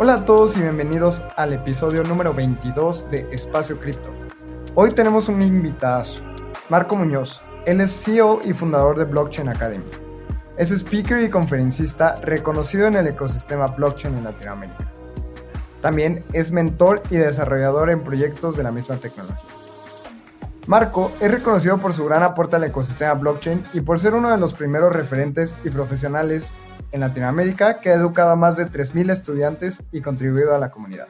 Hola a todos y bienvenidos al episodio número 22 de Espacio Cripto. Hoy tenemos un invitado, Marco Muñoz. Él es CEO y fundador de Blockchain Academy. Es speaker y conferencista reconocido en el ecosistema blockchain en Latinoamérica. También es mentor y desarrollador en proyectos de la misma tecnología. Marco es reconocido por su gran aporte al ecosistema blockchain y por ser uno de los primeros referentes y profesionales en Latinoamérica que ha educado a más de 3.000 estudiantes y contribuido a la comunidad.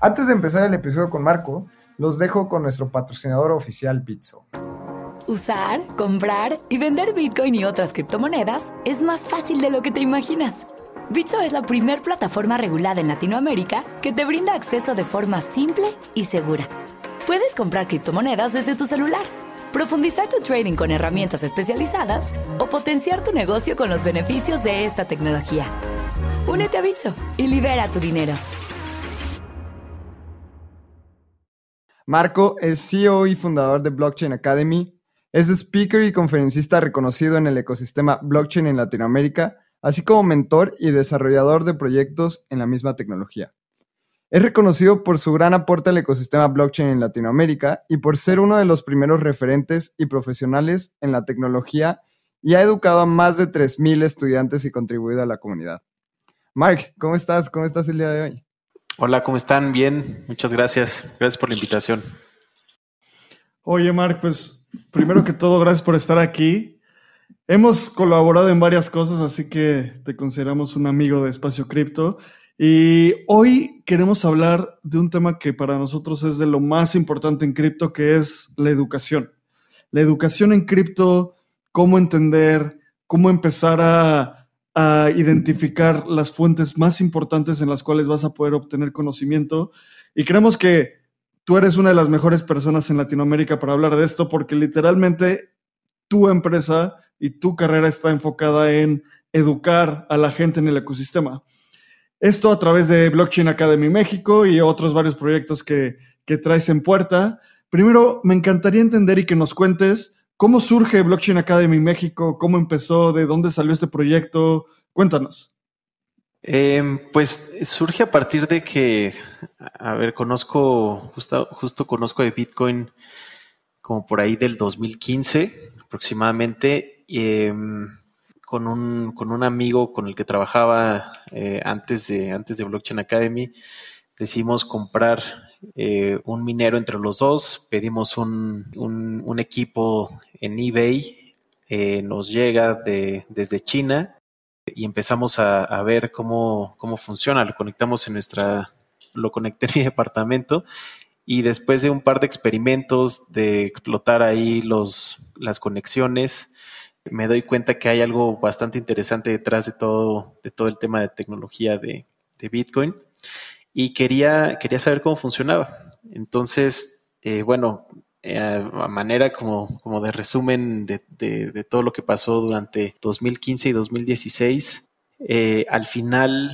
Antes de empezar el episodio con Marco, los dejo con nuestro patrocinador oficial Bitso. Usar, comprar y vender Bitcoin y otras criptomonedas es más fácil de lo que te imaginas. Bitso es la primer plataforma regulada en Latinoamérica que te brinda acceso de forma simple y segura. Puedes comprar criptomonedas desde tu celular profundizar tu trading con herramientas especializadas o potenciar tu negocio con los beneficios de esta tecnología. Únete a Bitso y libera tu dinero. Marco es CEO y fundador de Blockchain Academy. Es speaker y conferencista reconocido en el ecosistema blockchain en Latinoamérica, así como mentor y desarrollador de proyectos en la misma tecnología. Es reconocido por su gran aporte al ecosistema blockchain en Latinoamérica y por ser uno de los primeros referentes y profesionales en la tecnología y ha educado a más de 3.000 estudiantes y contribuido a la comunidad. Mark, ¿cómo estás? ¿Cómo estás el día de hoy? Hola, ¿cómo están? Bien, muchas gracias. Gracias por la invitación. Oye, Mark, pues primero que todo, gracias por estar aquí. Hemos colaborado en varias cosas, así que te consideramos un amigo de Espacio Cripto. Y hoy queremos hablar de un tema que para nosotros es de lo más importante en cripto, que es la educación. La educación en cripto, cómo entender, cómo empezar a, identificar las fuentes más importantes en las cuales vas a poder obtener conocimiento. Y creemos que tú eres una de las mejores personas en Latinoamérica para hablar de esto, porque literalmente tu empresa y tu carrera está enfocada en educar a la gente en el ecosistema. Esto a través de Blockchain Academy México y otros varios proyectos que, traes en puerta. Primero, me encantaría entender y que nos cuentes cómo surge Blockchain Academy México, cómo empezó, de dónde salió este proyecto. Cuéntanos. Em, pues surge a partir de que, a ver, conozco, justo, justo conozco de Bitcoin como por ahí del 2015 aproximadamente. Eh, con un, con un amigo con el que trabajaba eh, antes, de, antes de Blockchain Academy. Decidimos comprar eh, un minero entre los dos, pedimos un, un, equipo en eBay, eh, nos llega de, desde China y empezamos a, a, ver cómo, cómo funciona. Lo conectamos en nuestra, lo conecté en mi departamento y después de un par de experimentos de explotar ahí los, las conexiones, me doy cuenta que hay algo bastante interesante detrás de todo, de todo el tema de tecnología de, Bitcoin y quería, quería saber cómo funcionaba. Entonces, eh, bueno, eh, a manera como, como de resumen de, todo lo que pasó durante 2015 y 2016, eh, al final,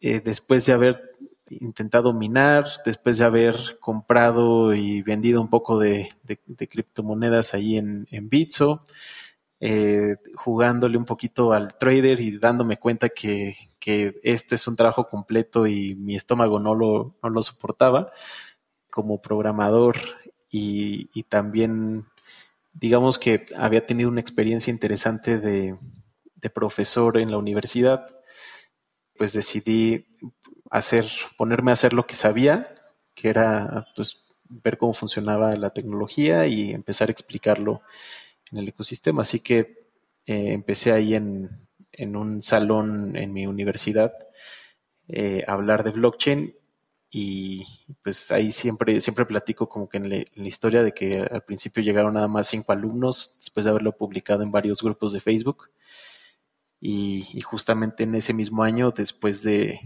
después de haber intentado minar, después de haber comprado y vendido un poco de, criptomonedas ahí en, en Bitso, eh, jugándole un poquito al trader y dándome cuenta que, este es un trabajo completo y mi estómago no lo, no lo soportaba como programador y, también digamos que había tenido una experiencia interesante de, profesor en la universidad, pues decidí hacer, ponerme a hacer lo que sabía, que era pues ver cómo funcionaba la tecnología y empezar a explicarlo en el ecosistema. Así que eh, empecé ahí en, un salón en mi universidad eh, a hablar de blockchain y pues ahí siempre, siempre platico como que en, la historia de que al principio llegaron nada más cinco alumnos después de haberlo publicado en varios grupos de Facebook y, justamente en ese mismo año después de,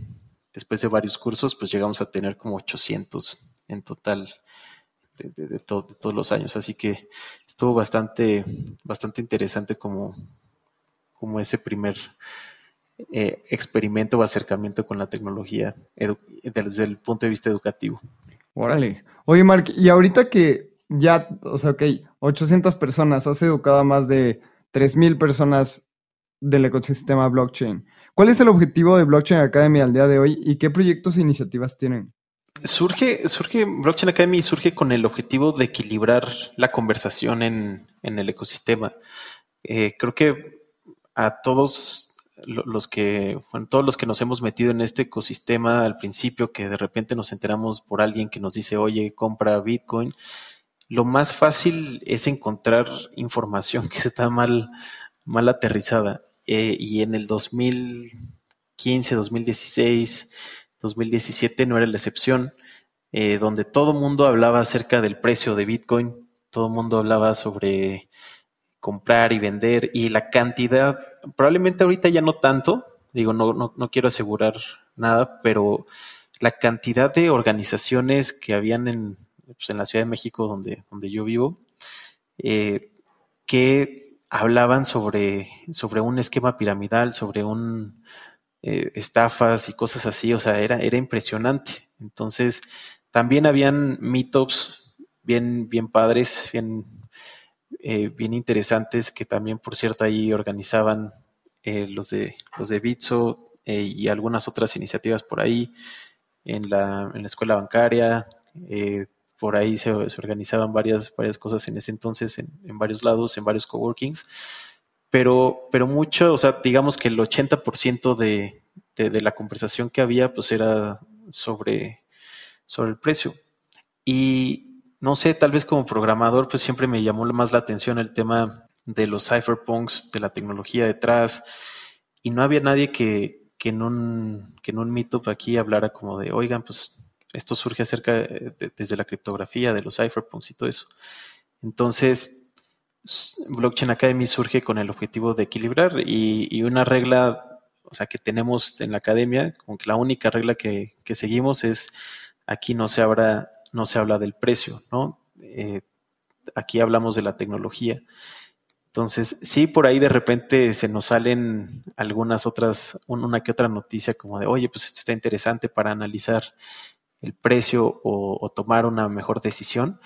después de varios cursos, pues llegamos a tener como 800 en total de, todos los años. Así que estuvo bastante, bastante interesante como, como ese primer eh, experimento o acercamiento con la tecnología desde el punto de vista educativo. Órale. Oye, Mark, y ahorita que ya, o sea, ok, 800 personas, has educado a más de 3.000 personas del ecosistema blockchain. ¿Cuál es el objetivo de Blockchain Academy al día de hoy y qué proyectos e iniciativas tienen? Surge, surge, Blockchain Academy surge con el objetivo de equilibrar la conversación en, el ecosistema. Eh, creo que a todos los que, bueno, todos los que nos hemos metido en este ecosistema al principio, que de repente nos enteramos por alguien que nos dice, oye, compra Bitcoin, lo más fácil es encontrar información que está mal, mal aterrizada. Eh, y en el 2015, 2016, 2017 no era la excepción, eh, donde todo mundo hablaba acerca del precio de Bitcoin, todo el mundo hablaba sobre comprar y vender y la cantidad, probablemente ahorita ya no tanto, digo, no, no, no quiero asegurar nada, pero la cantidad de organizaciones que habían en, pues, en la Ciudad de México, donde, donde yo vivo, eh, que hablaban sobre, sobre un esquema piramidal, sobre un eh, estafas y cosas así, o sea, era, era impresionante. Entonces, también habían meetups bien, bien padres, bien, eh, bien interesantes, que también, por cierto, ahí organizaban los, de, los de Bitso y algunas otras iniciativas por ahí en la, en la escuela bancaria. Eh, por ahí se, organizaban varias, varias cosas en ese entonces, en, varios lados, en varios coworkings, pero, pero mucho, o sea, digamos que el 80% de, de, la conversación que había, pues era sobre, sobre el precio. Y no sé, tal vez como programador, pues siempre me llamó más la atención el tema de los cypherpunks, de la tecnología detrás, y no había nadie que, que en un, que en un meetup aquí hablara como de, oigan, pues esto surge acerca de, desde la criptografía, de los cypherpunks y todo eso. Entonces, Blockchain Academy surge con el objetivo de equilibrar y, una regla, o sea, que tenemos en la academia, como que la única regla que, seguimos es aquí no se habla, no se habla del precio, ¿no? Eh, aquí hablamos de la tecnología. Entonces, sí, por ahí de repente se nos salen algunas otras, una que otra noticia como de, oye, pues esto está interesante para analizar el precio o, tomar una mejor decisión,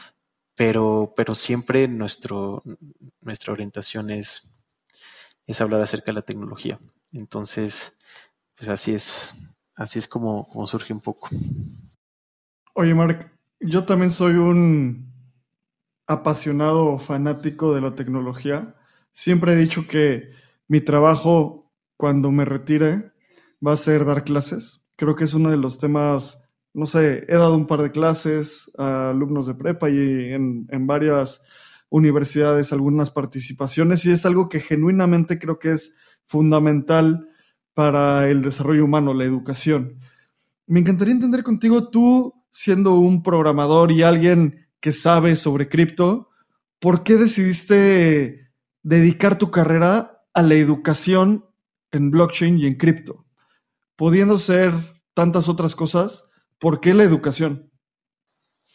pero, pero siempre nuestro, nuestra orientación es, es hablar acerca de la tecnología. Entonces, pues así es, así es como, como surge un poco. Oye, Mark, yo también soy un apasionado fanático de la tecnología. Siempre he dicho que mi trabajo cuando me retire va a ser dar clases. Creo que es uno de los temas no sé, he dado un par de clases a alumnos de prepa y en, varias universidades algunas participaciones y es algo que genuinamente creo que es fundamental para el desarrollo humano, la educación. Me encantaría entender contigo, tú siendo un programador y alguien que sabe sobre cripto, ¿por qué decidiste dedicar tu carrera a la educación en blockchain y en cripto? Pudiendo ser tantas otras cosas, ¿Por qué la educación?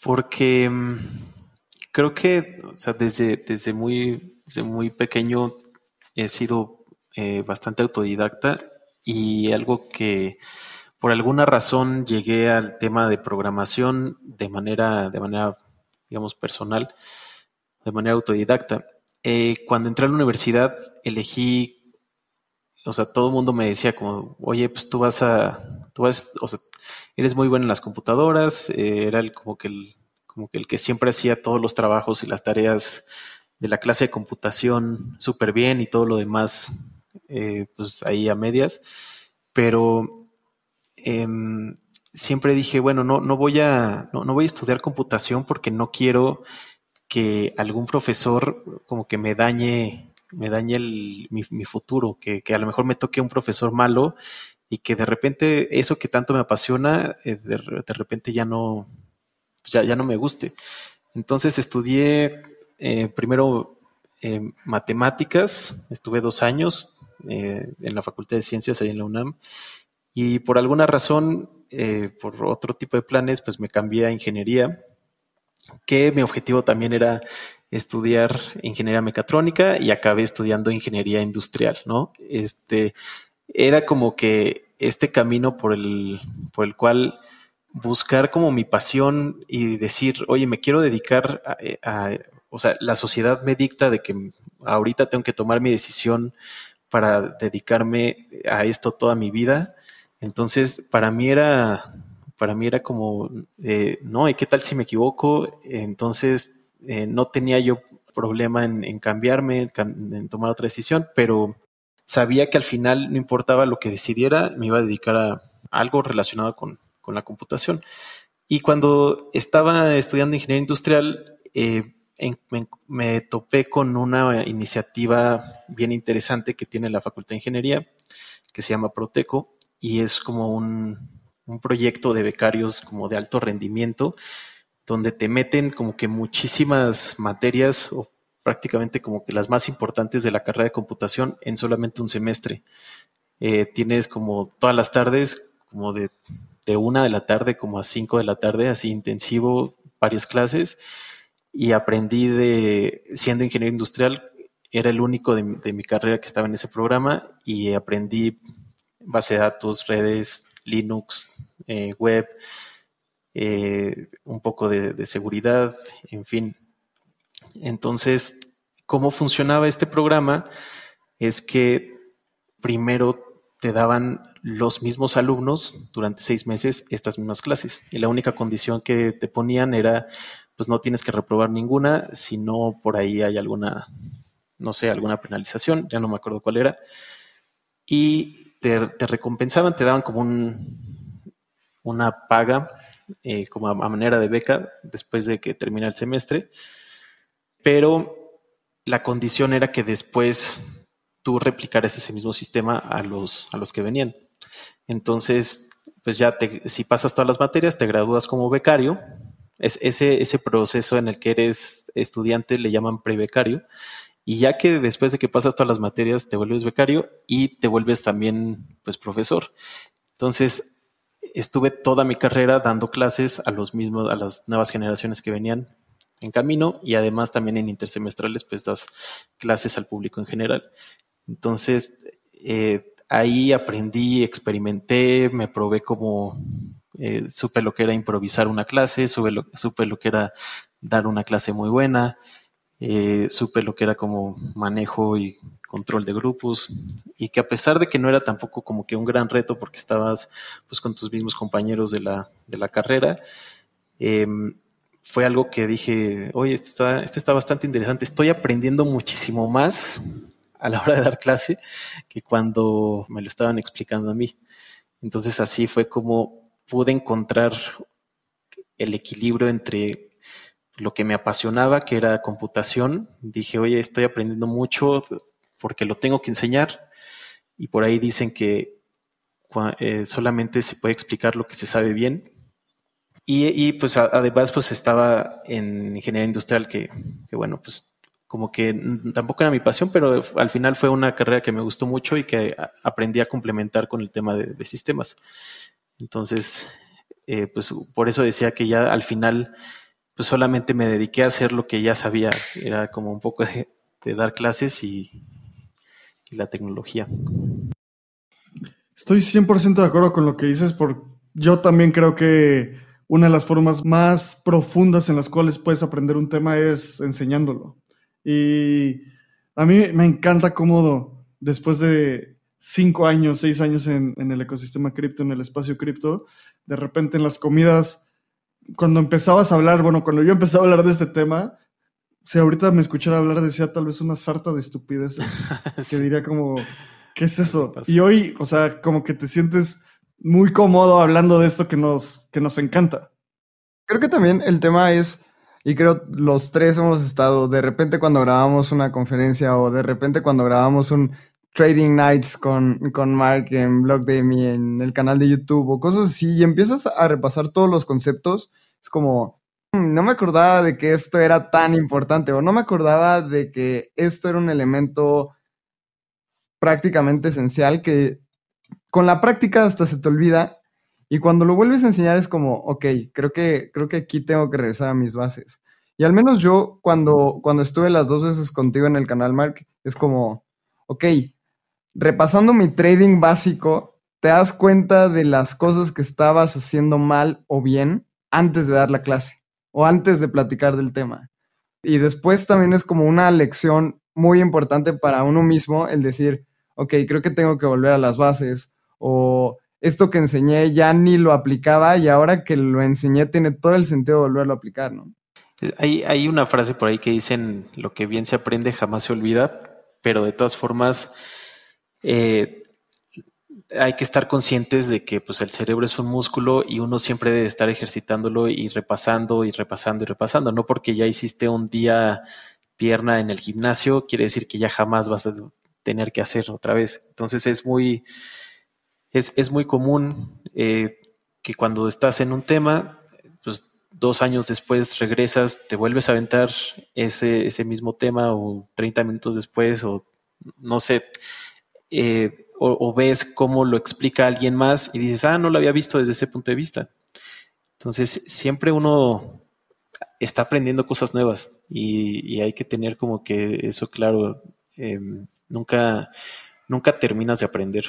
Porque mm, creo que, o sea, desde, desde, muy, muy pequeño he sido eh, bastante autodidacta y algo que por alguna razón llegué al tema de programación de manera, de manera digamos, personal, de manera autodidacta. Eh, cuando entré a la universidad elegí, o sea, todo el mundo me decía como, oye, pues tú vas a, tú vas, eres muy bueno en las computadoras, eh, era el, como, que el, como que el que siempre hacía todos los trabajos y las tareas de la clase de computación súper bien y todo lo demás, eh, pues ahí a medias. Pero em, siempre dije, bueno, no, no, voy a, no, voy a estudiar computación porque no quiero que algún profesor como que me dañe me dañe mi, mi, futuro, que, que, a lo mejor me toque un profesor malo y que de repente eso que tanto me apasiona, eh, de, repente ya no, ya, ya, no me guste. Entonces estudié eh, primero eh, matemáticas, estuve dos años en la Facultad de Ciencias ahí en la UNAM, y por alguna razón eh, por otro tipo de planes, pues me cambié a ingeniería, que mi objetivo también era estudiar ingeniería mecatrónica y acabé estudiando ingeniería industrial, ¿no? Este, era como que este camino por el, por el cual buscar como mi pasión y decir, oye, me quiero dedicar a, o sea, la sociedad me dicta de que ahorita tengo que tomar mi decisión para dedicarme a esto toda mi vida. Entonces, para mí era, para mí era como, eh, no, ¿y qué tal si me equivoco? Entonces, eh, no tenía yo problema en, cambiarme, en tomar otra decisión, pero sabía que al final no importaba lo que decidiera, me iba a dedicar a algo relacionado con, la computación. Y cuando estaba estudiando ingeniería industrial, eh, me, topé con una iniciativa bien interesante que tiene la Facultad de Ingeniería, que se llama Proteco, y es como un, un proyecto de becarios como de alto rendimiento, donde te meten como que muchísimas materias o prácticamente como que las más importantes de la carrera de computación en solamente un semestre. Eh, tienes como todas las tardes, como de, una de la tarde como a cinco de la tarde, así intensivo, varias clases. Y aprendí de, siendo ingeniero industrial, era el único de, mi carrera que estaba en ese programa y aprendí base de datos, redes, Linux, eh, web, eh, un poco de seguridad, en fin, entonces, ¿cómo funcionaba este programa? Es que primero te daban los mismos alumnos durante seis meses estas mismas clases. Y la única condición que te ponían era, pues no tienes que reprobar ninguna, si no por ahí hay alguna, no sé, alguna penalización, ya no me acuerdo cuál era. Y te, recompensaban, te daban como un, una paga, eh, como a manera de beca después de que termina el semestre pero la condición era que después tú replicaras ese mismo sistema a los, a los que venían. Entonces, pues ya te, si pasas todas las materias, te gradúas como becario. Es ese, ese proceso en el que eres estudiante le llaman prebecario. Y ya que después de que pasas todas las materias, te vuelves becario y te vuelves también pues profesor. Entonces, estuve toda mi carrera dando clases a los mismos, a las nuevas generaciones que venían en camino y además también en intersemestrales pues das clases al público en general. Entonces eh, ahí aprendí, experimenté, me probé como, eh, supe lo que era improvisar una clase, supe lo, supe lo que era dar una clase muy buena, eh, supe lo que era como manejo y control de grupos y que a pesar de que no era tampoco como que un gran reto porque estabas pues con tus mismos compañeros de la, de la carrera, eh, fue algo que dije, oye, esto está, esto está bastante interesante, estoy aprendiendo muchísimo más a la hora de dar clase que cuando me lo estaban explicando a mí. Entonces así fue como pude encontrar el equilibrio entre lo que me apasionaba, que era computación. Dije, oye, estoy aprendiendo mucho porque lo tengo que enseñar. Y por ahí dicen que eh, solamente se puede explicar lo que se sabe bien y, pues además pues estaba en ingeniería industrial que, bueno, pues como que tampoco era mi pasión, pero al final fue una carrera que me gustó mucho y que aprendí a complementar con el tema de, sistemas. Entonces, eh, pues por eso decía que ya al final pues solamente me dediqué a hacer lo que ya sabía, era como un poco de, dar clases y, y la tecnología. Estoy 100% de acuerdo con lo que dices, porque yo también creo que una de las formas más profundas en las cuales puedes aprender un tema es enseñándolo. Y a mí me encanta cómo después de cinco años, seis años en, el ecosistema cripto, en el espacio cripto, de repente en las comidas, cuando empezabas a hablar, bueno, cuando yo empezaba a hablar de este tema, si ahorita me escuchara hablar, decía tal vez una sarta de estupidez, que diría como, ¿qué es eso? Y hoy, o sea, como que te sientes muy cómodo hablando de esto que nos, que nos encanta. Creo que también el tema es, y creo los tres hemos estado de repente cuando grabamos una conferencia o de repente cuando grabamos un Trading Nights con, con Mark en Blogdemy en el canal de YouTube o cosas así y empiezas a repasar todos los conceptos, es como, hmm, no me acordaba de que esto era tan importante o no me acordaba de que esto era un elemento prácticamente esencial que con la práctica hasta se te olvida Y cuando lo vuelves a enseñar es como, ok, creo que, creo que aquí tengo que regresar a mis bases. Y al menos yo, cuando, cuando estuve las dos veces contigo en el canal, Mark, es como, ok, repasando mi trading básico, te das cuenta de las cosas que estabas haciendo mal o bien antes de dar la clase o antes de platicar del tema. Y después también es como una lección muy importante para uno mismo el decir, ok, creo que tengo que volver a las bases o esto que enseñé ya ni lo aplicaba y ahora que lo enseñé tiene todo el sentido de volverlo a aplicar, ¿no? Hay, hay una frase por ahí que dicen, lo que bien se aprende jamás se olvida, pero de todas formas eh, hay que estar conscientes de que pues, el cerebro es un músculo y uno siempre debe estar ejercitándolo y repasando y repasando y repasando. No porque ya hiciste un día pierna en el gimnasio, quiere decir que ya jamás vas a tener que hacer otra vez. Entonces es muy, es, muy común eh, que cuando estás en un tema, pues dos años después regresas, te vuelves a aventar ese, mismo tema o 30 minutos después o no sé, eh, o, ves cómo lo explica alguien más y dices, ah, no lo había visto desde ese punto de vista. Entonces, siempre uno está aprendiendo cosas nuevas y, hay que tener como que eso claro. Em, nunca, nunca terminas de aprender.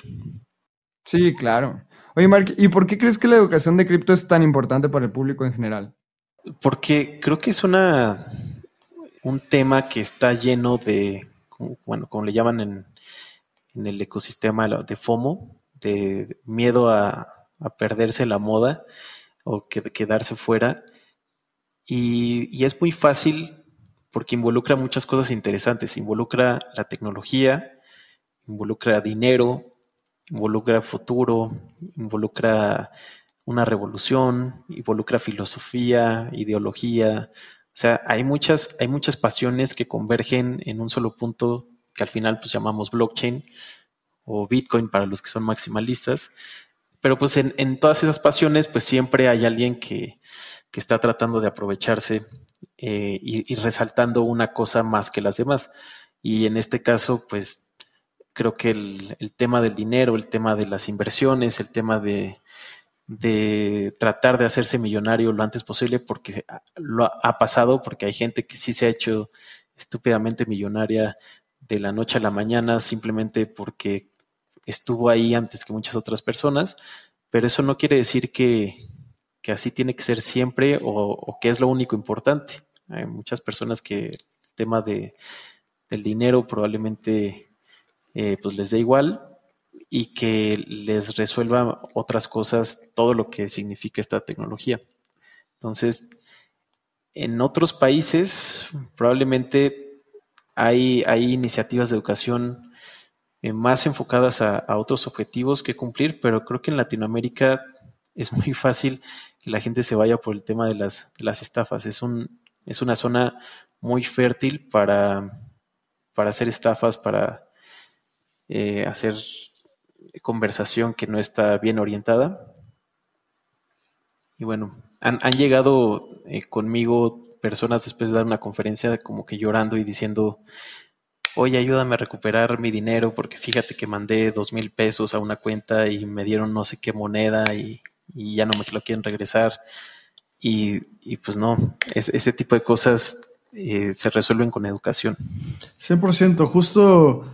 Sí, claro. Oye, Mark, ¿y por qué crees que la educación de cripto es tan importante para el público en general? Porque creo que es una un tema que está lleno de, bueno, como le llaman en, en el ecosistema de FOMO, de miedo a, perderse la moda o que, quedarse fuera. Y, es muy fácil porque involucra muchas cosas interesantes. Involucra la tecnología, involucra dinero, involucra futuro, involucra una revolución, involucra filosofía, ideología. O sea, hay muchas, hay muchas pasiones que convergen en un solo punto que al final pues llamamos blockchain o Bitcoin para los que son maximalistas. Pero pues en, todas esas pasiones pues siempre hay alguien que, está tratando de aprovecharse eh, y, resaltando una cosa más que las demás. Y en este caso pues creo que el, tema del dinero, el tema de las inversiones, el tema de, tratar de hacerse millonario lo antes posible porque lo ha pasado, porque hay gente que sí se ha hecho estúpidamente millonaria de la noche a la mañana simplemente porque estuvo ahí antes que muchas otras personas, pero eso no quiere decir que, así tiene que ser siempre o, que es lo único importante. Hay muchas personas que el tema de, del dinero probablemente eh, pues les dé igual y que les resuelva otras cosas todo lo que significa esta tecnología. Entonces, en otros países probablemente hay, iniciativas de educación eh, más enfocadas a, otros objetivos que cumplir, pero creo que en Latinoamérica es muy fácil que la gente se vaya por el tema de las, estafas. Es, un, es una zona muy fértil para, para hacer estafas, para eh, hacer conversación que no está bien orientada. Y bueno, han, llegado eh, conmigo personas después de dar una conferencia como que llorando y diciendo, oye, ayúdame a recuperar mi dinero porque fíjate que mandé dos mil pesos a una cuenta y me dieron no sé qué moneda y, ya no me lo quieren regresar. Y, pues no, ese tipo de cosas eh, se resuelven con educación. 100%, justo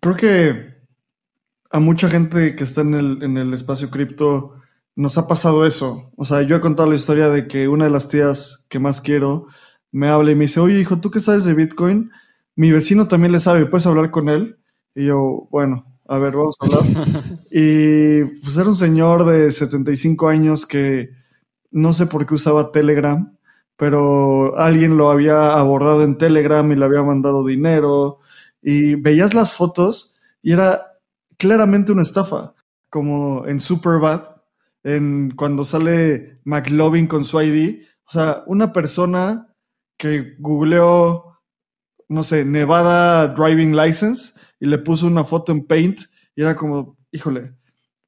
creo que a mucha gente que está en el, en el espacio cripto nos ha pasado eso. O sea, yo he contado la historia de que una de las tías que más quiero me habla y me dice, oye hijo, ¿tú qué sabes de Bitcoin? Mi vecino también le sabe, ¿puedes hablar con él? Y yo, bueno, a ver, vamos a hablar. y pues era un señor de 75 años que no sé por qué usaba Telegram, pero alguien lo había abordado en Telegram y le había mandado dinero. Y veías las fotos y era claramente una estafa, como en Superbad en cuando sale McLovin con su ID. O sea, una persona que googleó, no sé, Nevada Driving License y le puso una foto en Paint y era como, híjole,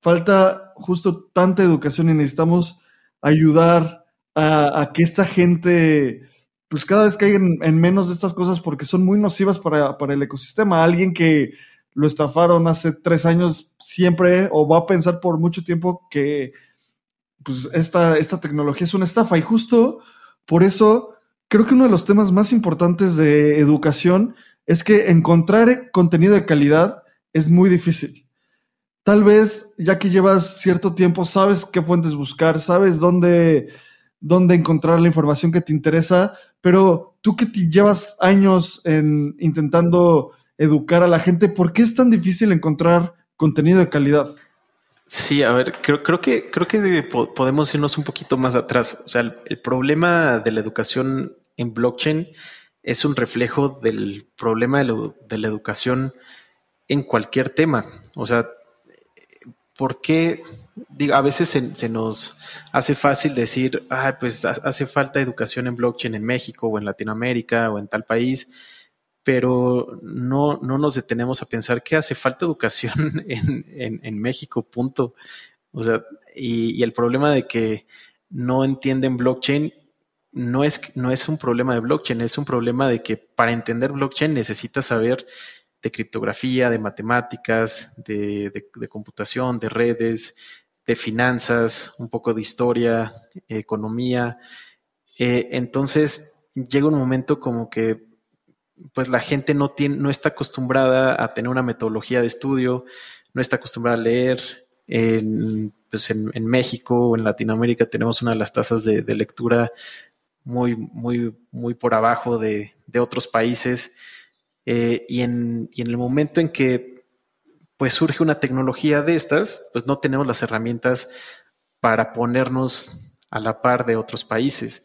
falta justo tanta educación y necesitamos ayudar a, que esta gente, pues cada vez caigan en menos de estas cosas porque son muy nocivas para, para el ecosistema. Alguien que lo estafaron hace tres años siempre o va a pensar por mucho tiempo que pues esta, esta tecnología es una estafa y justo por eso creo que uno de los temas más importantes de educación es que encontrar contenido de calidad es muy difícil. Tal vez ya que llevas cierto tiempo, sabes qué fuentes buscar, sabes dónde, dónde encontrar la información que te interesa, pero tú que llevas años en intentando educar a la gente, ¿por qué es tan difícil encontrar contenido de calidad? Sí, a ver, creo que creo que podemos irnos un poquito más atrás. O sea, el, problema de la educación en blockchain es un reflejo del problema de, la educación en cualquier tema. O sea, ¿por qué? Digo, a veces se, nos hace fácil decir, ah, pues hace falta educación en blockchain en México o en Latinoamérica o en tal país pero no, no nos detenemos a pensar que hace falta educación en, en, México, punto. O sea, y, el problema de que no entienden blockchain no es, no es un problema de blockchain, es un problema de que para entender blockchain necesitas saber de criptografía, de matemáticas, de, de, computación, de redes, de finanzas, un poco de historia, economía. Eh, entonces llega un momento como que pues la gente no, tiene, no está acostumbrada a tener una metodología de estudio, no está acostumbrada a leer. En, pues en, México o en Latinoamérica tenemos una de las tasas de, lectura muy, muy, muy por abajo de, otros países. Eh, y, en, y, en, el momento en que pues surge una tecnología de estas, pues no tenemos las herramientas para ponernos a la par de otros países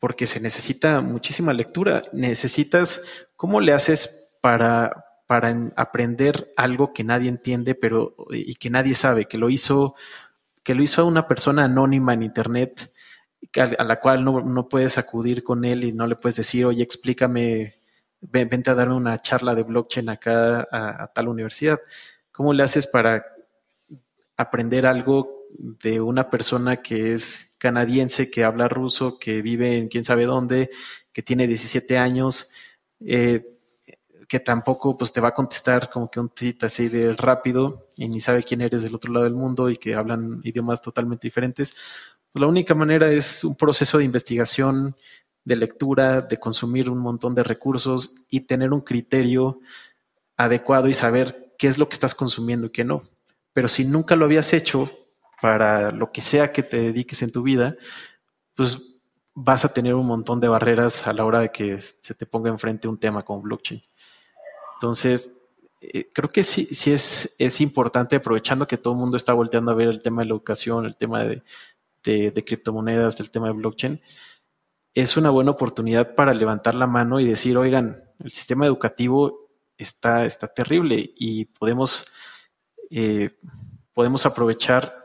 porque se necesita muchísima lectura. Necesitas, ¿cómo le haces para, para aprender algo que nadie entiende, pero y que nadie sabe, que lo hizo, que lo hizo una persona anónima en internet, a, la cual no, puedes acudir con él y no le puedes decir, oye, explícame, vente a darme una charla de blockchain acá a tal universidad. ¿Cómo le haces para aprender algo de una persona que es canadiense que habla ruso, que vive en quién sabe dónde, que tiene 17 años, eh, que tampoco pues te va a contestar como que un tweet así de rápido y ni sabe quién eres del otro lado del mundo y que hablan idiomas totalmente diferentes. Pues la única manera es un proceso de investigación, de lectura, de consumir un montón de recursos y tener un criterio adecuado y saber qué es lo que estás consumiendo y qué no. Pero si nunca lo habías hecho, para lo que sea que te dediques en tu vida, pues vas a tener un montón de barreras a la hora de que se te ponga enfrente un tema como blockchain. Entonces, eh, creo que sí, sí es, es importante, aprovechando que todo el mundo está volteando a ver el tema de la educación, el tema de, de, criptomonedas, del tema de blockchain, es una buena oportunidad para levantar la mano y decir, oigan, el sistema educativo está, está terrible y podemos, eh, podemos aprovechar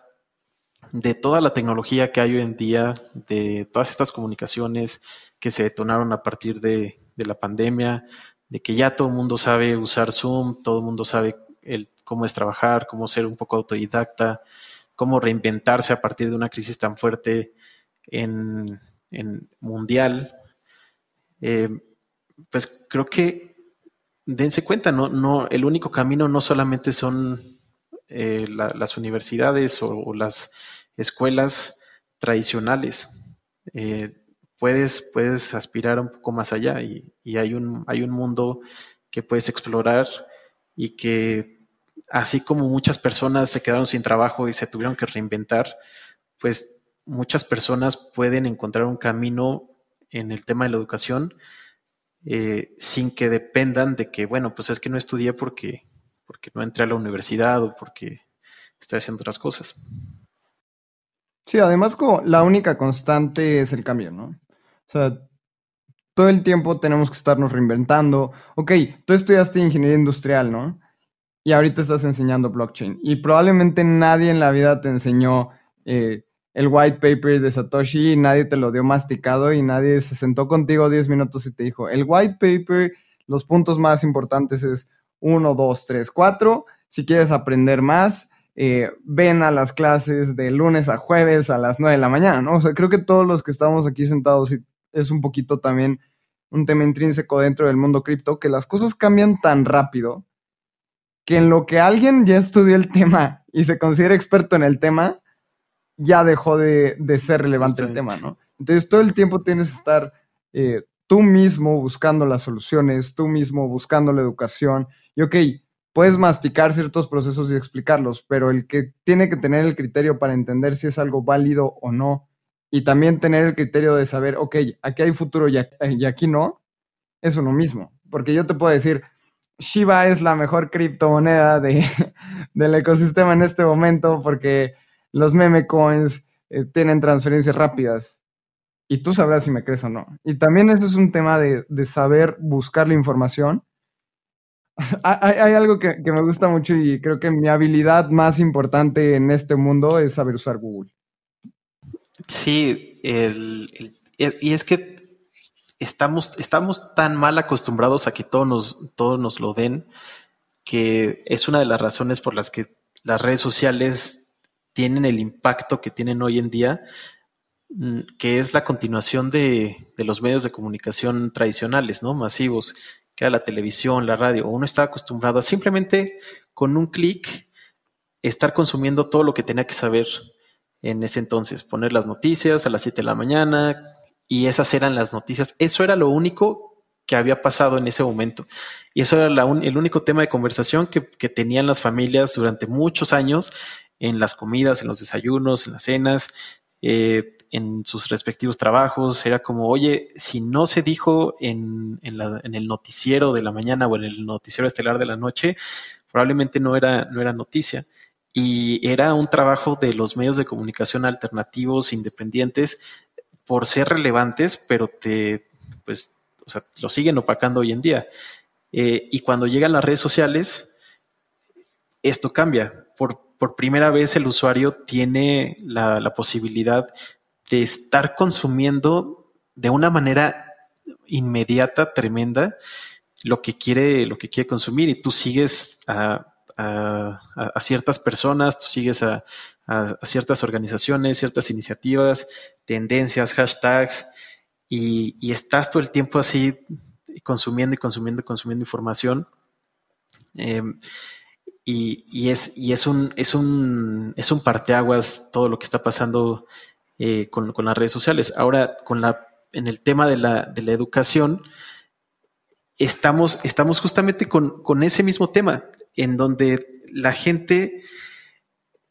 de toda la tecnología que hay hoy en día, de todas estas comunicaciones que se detonaron a partir de, la pandemia, de que ya todo el mundo sabe usar Zoom, todo el mundo sabe cómo es trabajar, cómo ser un poco autodidacta, cómo reinventarse a partir de una crisis tan fuerte en, mundial. Eh, pues creo que dense cuenta, no, no, el único camino no solamente son eh, las universidades o, las escuelas tradicionales. Eh, puedes, puedes aspirar un poco más allá y, hay, un, hay un mundo que puedes explorar y que así como muchas personas se quedaron sin trabajo y se tuvieron que reinventar, pues muchas personas pueden encontrar un camino en el tema de la educación eh, sin que dependan de que, bueno, pues es que no estudié porque, porque no entré a la universidad o porque estoy haciendo otras cosas. Sí, además como la única constante es el cambio, ¿no? O sea, todo el tiempo tenemos que estarnos reinventando. Ok, tú estudiaste ingeniería industrial, ¿no? Y ahorita estás enseñando blockchain. Y probablemente nadie en la vida te enseñó eh, el white paper de Satoshi y nadie te lo dio masticado y nadie se sentó contigo 10 minutos y te dijo, el white paper, los puntos más importantes es 1, 2, 3, 4. Si quieres aprender más, eh, ven a las clases de lunes a jueves a las 9 de la mañana, ¿no? O sea, creo que todos los que estamos aquí sentados es un poquito también un tema intrínseco dentro del mundo cripto, que las cosas cambian tan rápido que en lo que alguien ya estudió el tema y se considera experto en el tema, ya dejó de, ser relevante el tema, ¿no? Entonces todo el tiempo tienes que estar eh, tú mismo buscando las soluciones, tú mismo buscando la educación. Y ok, puedes masticar ciertos procesos y explicarlos, pero el que tiene que tener el criterio para entender si es algo válido o no, y también tener el criterio de saber, ok, aquí hay futuro y aquí no, es uno mismo. Porque yo te puedo decir, Shiba es la mejor criptomoneda de, del ecosistema en este momento porque los meme coins eh, tienen transferencias rápidas. Y tú sabrás si me crees o no. Y también eso es un tema de, saber buscar la información. hay, algo que, me gusta mucho y creo que mi habilidad más importante en este mundo es saber usar Google. Sí, y es que estamos, estamos tan mal acostumbrados a que todos nos, todos nos lo den, que es una de las razones por las que las redes sociales tienen el impacto que tienen hoy en día, mm, que es la continuación de, los medios de comunicación tradicionales, ¿no? Masivos, que era la televisión, la radio. Uno está acostumbrado a simplemente con un clic estar consumiendo todo lo que tenía que saber en ese entonces, poner las noticias a las 7 de la mañana, y esas eran las noticias. Eso era lo único que había pasado en ese momento. Y eso era el único tema de conversación que, tenían las familias durante muchos años en las comidas, en los desayunos, en las cenas, eh, en sus respectivos trabajos. Era como, oye, si no se dijo en, en, el noticiero de la mañana o en el noticiero estelar de la noche, probablemente no era, no era noticia. Y era un trabajo de los medios de comunicación alternativos, independientes, por ser relevantes, pero te, pues, lo siguen opacando hoy en día. Eh, y cuando llegan las redes sociales, esto cambia. Por, por primera vez el usuario tiene la, posibilidad de estar consumiendo de una manera inmediata, tremenda, lo que quiere, lo que quiere consumir. Y tú sigues a, a, ciertas personas, tú sigues a, ciertas organizaciones, ciertas iniciativas, tendencias, hashtags, y, estás todo el tiempo así consumiendo y consumiendo y consumiendo información. Em, y, es, un, parteaguas todo lo que está pasando eh, con, las redes sociales. Ahora, con en el tema de la, educación, estamos, estamos justamente con, con, ese mismo tema en donde la gente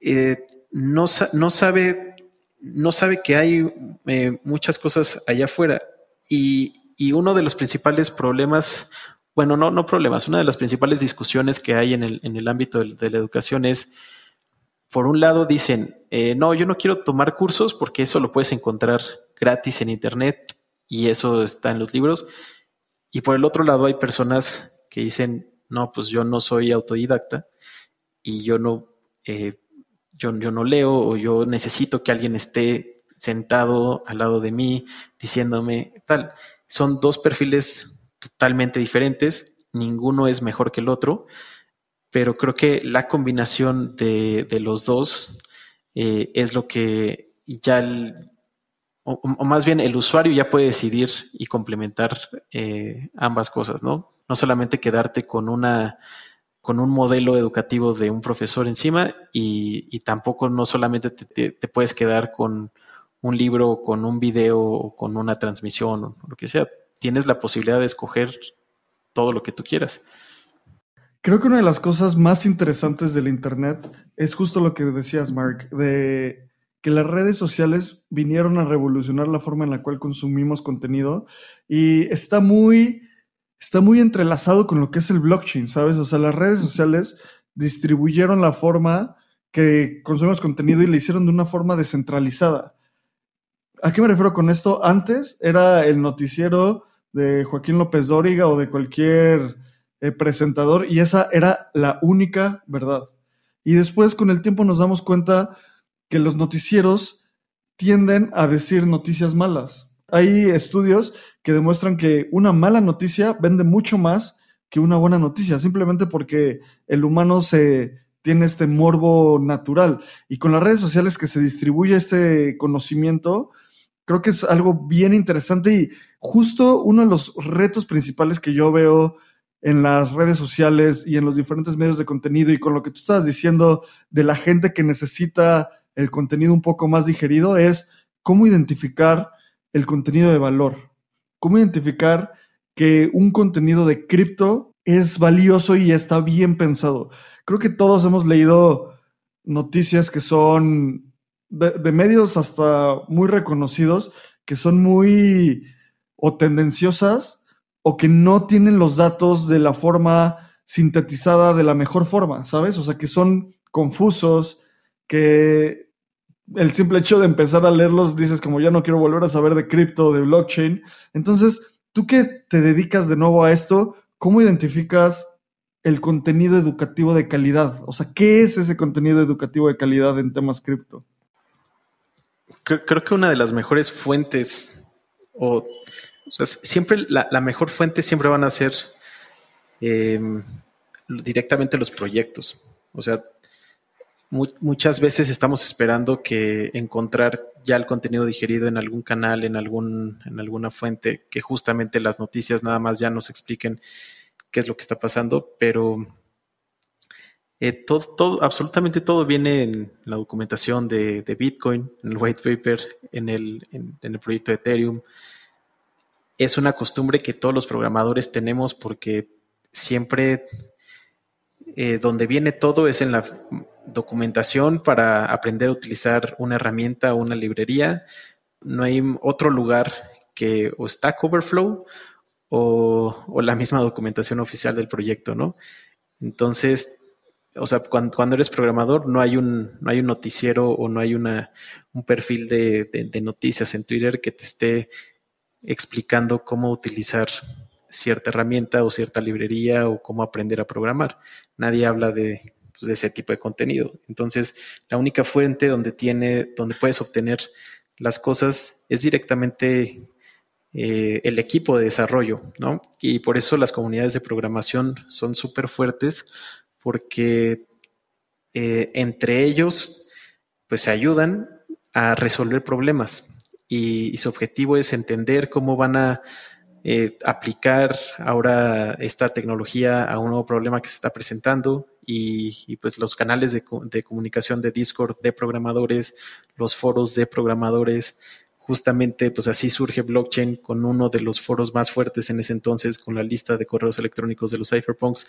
eh, no, sabe, no sabe que hay eh, muchas cosas allá afuera. Y, uno de los principales problemas, bueno, no, no problemas, una de las principales discusiones que hay en el, en el ámbito de, la educación es, por un lado dicen, eh, no, yo no quiero tomar cursos porque eso lo puedes encontrar gratis en Internet y eso está en los libros. Y por el otro lado hay personas que dicen, no, pues yo no soy autodidacta y yo no, eh, yo, yo no leo o yo necesito que alguien esté sentado al lado de mí diciéndome tal. Son dos perfiles totalmente diferentes, ninguno es mejor que el otro, pero creo que la combinación de, los dos eh, es lo que ya o, más bien el usuario ya puede decidir y complementar eh, ambas cosas, ¿no? no solamente quedarte con una con un modelo educativo de un profesor encima y, tampoco no solamente te, puedes quedar con un libro, con un video o con una transmisión o lo que sea. Tienes la posibilidad de escoger todo lo que tú quieras. Creo que una de las cosas más interesantes del Internet es justo lo que decías, Mark, de que las redes sociales vinieron a revolucionar la forma en la cual consumimos contenido y está muy está muy entrelazado con lo que es el blockchain, ¿sabes? O sea, las redes sociales distribuyeron la forma que consumimos contenido y le hicieron de una forma descentralizada. ¿A qué me refiero con esto? Antes era el noticiero de Joaquín López Dóriga o de cualquier eh, presentador y esa era la única verdad. Y después con el tiempo nos damos cuenta que los noticieros tienden a decir noticias malas. Hay estudios que demuestran que una mala noticia vende mucho más que una buena noticia, simplemente porque el humano se tiene este morbo natural. Y con las redes sociales que se distribuye este conocimiento, creo que es algo bien interesante y justo uno de los retos principales que yo veo en las redes sociales y en los diferentes medios de contenido y con lo que tú estabas diciendo de la gente que necesita el contenido un poco más digerido, es cómo identificar el contenido de valor, cómo identificar que un contenido de cripto es valioso y está bien pensado. Creo que todos hemos leído noticias que son de, medios hasta muy reconocidos, que son muy o tendenciosas o que no tienen los datos de la forma sintetizada de la mejor forma, ¿sabes? O sea, que son confusos, que el simple hecho de empezar a leerlos dices como ya no quiero volver a saber de cripto, de blockchain. Entonces, tú que te dedicas de nuevo a esto, ¿cómo identificas el contenido educativo de calidad? O sea, ¿qué es ese contenido educativo de calidad en temas cripto? Creo, que una de las mejores fuentes, o, siempre la, mejor fuente siempre van a ser em, directamente los proyectos. O sea, muchas veces estamos esperando que encontrar ya el contenido digerido en algún canal, en, algún, en alguna fuente, que justamente las noticias nada más ya nos expliquen qué es lo que está pasando, pero eh, todo, todo, absolutamente todo viene en la documentación de, Bitcoin, en el white paper, en el, en, el proyecto de Ethereum. Es una costumbre que todos los programadores tenemos porque siempre eh, donde viene todo es en la documentación para aprender a utilizar una herramienta o una librería. No hay otro lugar que o Stack Overflow o, la misma documentación oficial del proyecto, ¿no? Entonces, o sea, cuando, eres programador no hay un, no hay un noticiero o no hay una, un perfil de, noticias en Twitter que te esté explicando cómo utilizar cierta herramienta o cierta librería o cómo aprender a programar. Nadie habla de, pues, de ese tipo de contenido. Entonces, la única fuente donde tiene, donde puedes obtener las cosas es directamente eh, el equipo de desarrollo, ¿no? Y por eso las comunidades de programación son súper fuertes porque eh, entre ellos pues se ayudan a resolver problemas y, su objetivo es entender cómo van a eh, aplicar ahora esta tecnología a un nuevo problema que se está presentando y, pues los canales de, de, comunicación de Discord de programadores, los foros de programadores, justamente pues así surge blockchain con uno de los foros más fuertes en ese entonces, con la lista de correos electrónicos de los cypherpunks.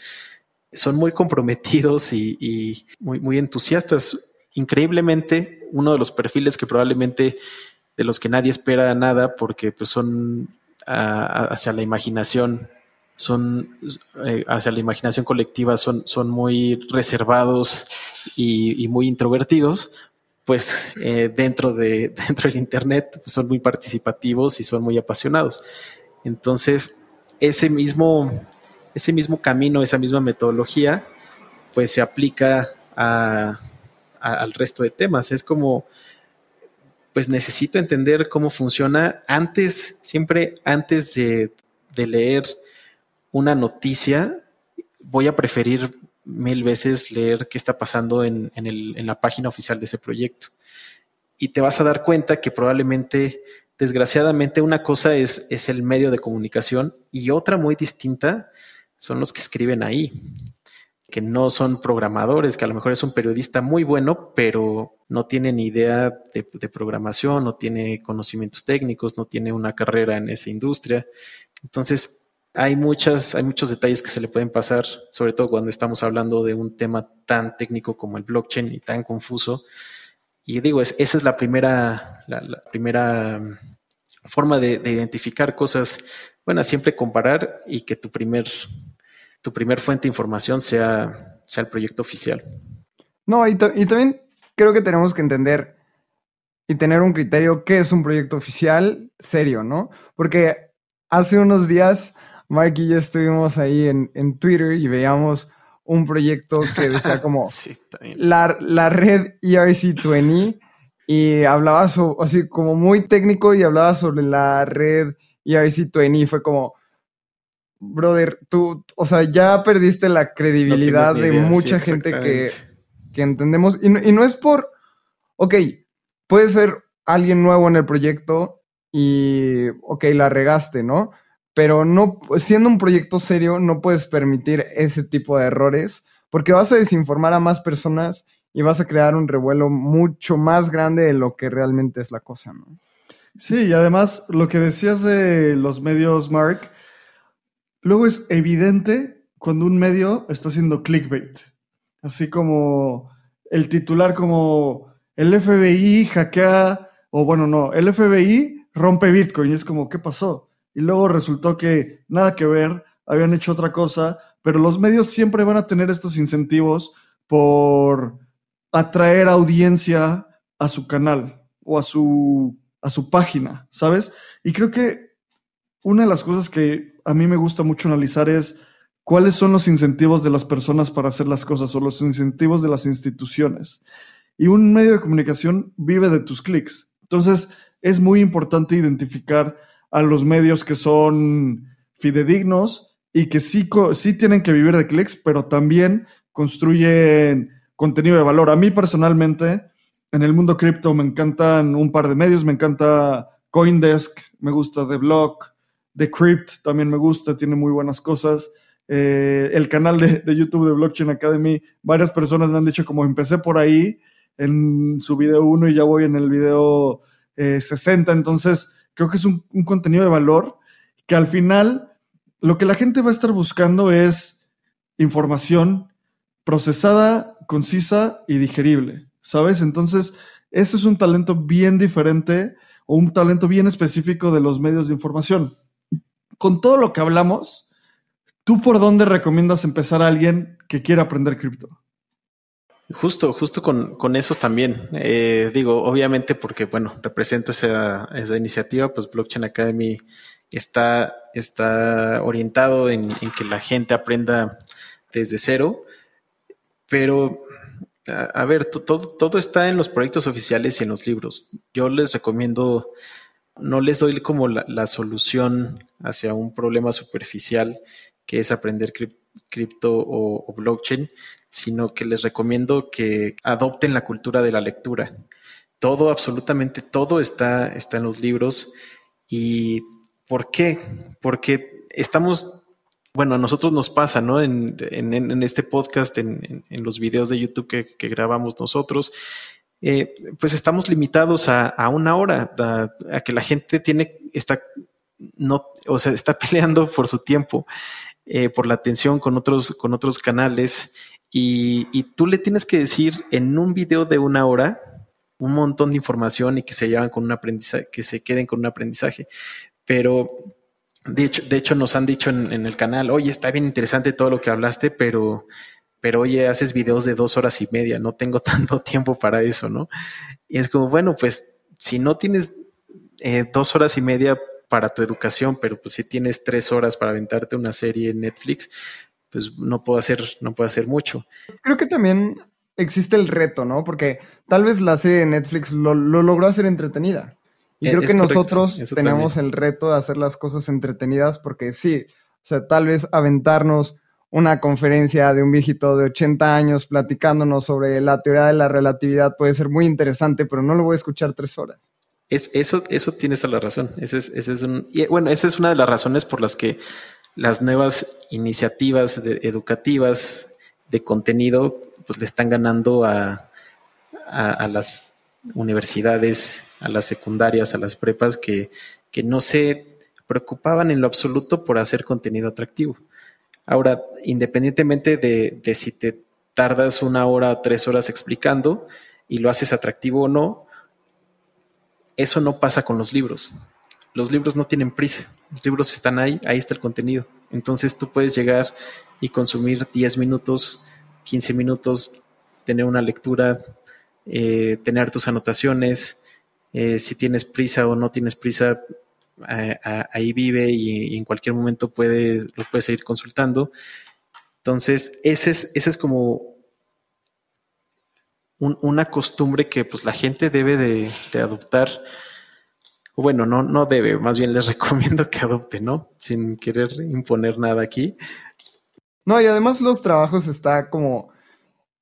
Son muy comprometidos y, muy, muy entusiastas. Increíblemente, uno de los perfiles que probablemente de los que nadie espera nada porque pues son hacia la imaginación son eh, hacia la imaginación colectiva son, son muy reservados y, muy introvertidos, pues eh, dentro, de, dentro del Internet pues, son muy participativos y son muy apasionados. Entonces, ese mismo, ese mismo camino, esa misma metodología, pues se aplica al resto de temas. Es como, pues necesito entender cómo funciona antes, siempre antes de, leer una noticia, voy a preferir mil veces leer qué está pasando en, la página oficial de ese proyecto. Y te vas a dar cuenta que probablemente, desgraciadamente, una cosa es, es el medio de comunicación y otra muy distinta son los que escriben ahí, que no son programadores, que a lo mejor es un periodista muy bueno, pero no tiene ni idea de, de programación, no tiene conocimientos técnicos, no tiene una carrera en esa industria. Entonces, hay, muchas, hay muchos detalles que se le pueden pasar, sobre todo cuando estamos hablando de un tema tan técnico como el blockchain y tan confuso. Y digo, esa es la primera, la, primera mm, forma de, identificar cosas buenas, siempre comparar y que tu primer, tu primer fuente de información sea, sea el proyecto oficial. No, y, y también creo que tenemos que entender y tener un criterio qué es un proyecto oficial serio, ¿no? Porque hace unos días Mark y yo estuvimos ahí en, Twitter y veíamos un proyecto que decía como la, la, red ERC20 y hablaba así como muy técnico y hablaba sobre la red ERC20 y fue como, brother, tú, o sea, ya perdiste la credibilidad de mucha gente que, que, entendemos y y no es por, ok, puede ser alguien nuevo en el proyecto y, ok, la regaste, ¿no? pero no, siendo un proyecto serio, no puedes permitir ese tipo de errores porque vas a desinformar a más personas y vas a crear un revuelo mucho más grande de lo que realmente es la cosa, ¿no? Sí, y además lo que decías de los medios, Mark, luego es evidente cuando un medio está haciendo clickbait. Así como el titular como el FBI hackea, o bueno, no, el FBI rompe Bitcoin. Y es como, ¿qué pasó? Y luego resultó que nada que ver, habían hecho otra cosa, pero los medios siempre van a tener estos incentivos por atraer audiencia a su canal o a su a su página, ¿sabes? Y creo que una de las cosas que a mí me gusta mucho analizar es cuáles son los incentivos de las personas para hacer las cosas o los incentivos de las instituciones. Y un medio de comunicación vive de tus clics. Entonces, es muy importante identificar a los medios que son fidedignos y que sí, sí tienen que vivir de clics, pero también construyen contenido de valor. A mí personalmente, en el mundo cripto me encantan un par de medios, me encanta Coindesk, me gusta The Block, The Crypt también me gusta, tiene muy buenas cosas. Eh, el canal de, YouTube de Blockchain Academy, varias personas me han dicho como empecé por ahí en su video 1 y ya voy en el video 60, eh, entonces creo que es un, un contenido de valor que al final lo que la gente va a estar buscando es información procesada, concisa y digerible. ¿sabes? Entonces, ese es un talento bien diferente o un talento bien específico de los medios de información. Con todo lo que hablamos, ¿tú por dónde recomiendas empezar a alguien que quiera aprender cripto? Justo, justo con, esos también. Eh, digo, obviamente porque, bueno, represento esa, esa, iniciativa, pues Blockchain Academy está, está orientado en, en que la gente aprenda desde cero, pero a, ver, todo, todo está en los proyectos oficiales y en los libros. Yo les recomiendo, no les doy como la, solución hacia un problema superficial que es aprender cripto o, blockchain, sino que les recomiendo que adopten la cultura de la lectura. Todo, absolutamente todo está, está en los libros. ¿Y por qué? Porque estamos bueno, a nosotros nos pasa, ¿no? En, este podcast, en, los videos de YouTube que, grabamos nosotros, eh, pues estamos limitados a, una hora, a, que la gente tiene, está, no, o sea, está peleando por su tiempo, eh, por la atención con otros, con otros canales, y, y, tú le tienes que decir en un video de una hora un montón de información y que se llevan con un aprendizaje, que se queden con un aprendizaje. Pero de hecho, de hecho nos han dicho en, el canal, oye, está bien interesante todo lo que hablaste, pero, pero oye, haces videos de dos horas y media, no tengo tanto tiempo para eso, ¿no? Y es como, bueno, pues si no tienes eh, dos horas y media para tu educación, pero pues si tienes tres horas para aventarte una serie en Netflix, pues no puedo hacer, no puedo hacer mucho. Creo que también existe el reto, ¿no? Porque tal vez la serie de Netflix lo, lo logró hacer entretenida. Y eh, creo que nosotros tenemos el reto de hacer las cosas entretenidas porque sí, o sea, tal vez aventarnos una conferencia de un viejito de 80 años platicándonos sobre la teoría de la relatividad puede ser muy interesante, pero no lo voy a escuchar tres horas. Es, eso, eso tienes toda la razón. Ese es, ese es un, bueno, esa es una de las razones por las que las nuevas iniciativas educativas de contenido pues le están ganando a, a las universidades a las secundarias, a las prepas, que, no se preocupaban en lo absoluto por hacer contenido atractivo. Ahora, independientemente de, de, si te tardas una hora o tres horas explicando y lo haces atractivo o no, eso no pasa con los libros. Los libros no tienen prisa, los libros están ahí, ahí está el contenido. Entonces tú puedes llegar y consumir 10 minutos, 15 minutos, tener una lectura, eh, tener tus anotaciones, eh, si tienes prisa o no tienes prisa, ahí vive y, en cualquier momento puedes, lo puedes seguir consultando. Entonces, ese es, ese es como una costumbre que pues la gente debe de, adoptar. Bueno, no, no debe, más bien les recomiendo que adopte, ¿no? Sin querer imponer nada aquí. No, y además los trabajos está como,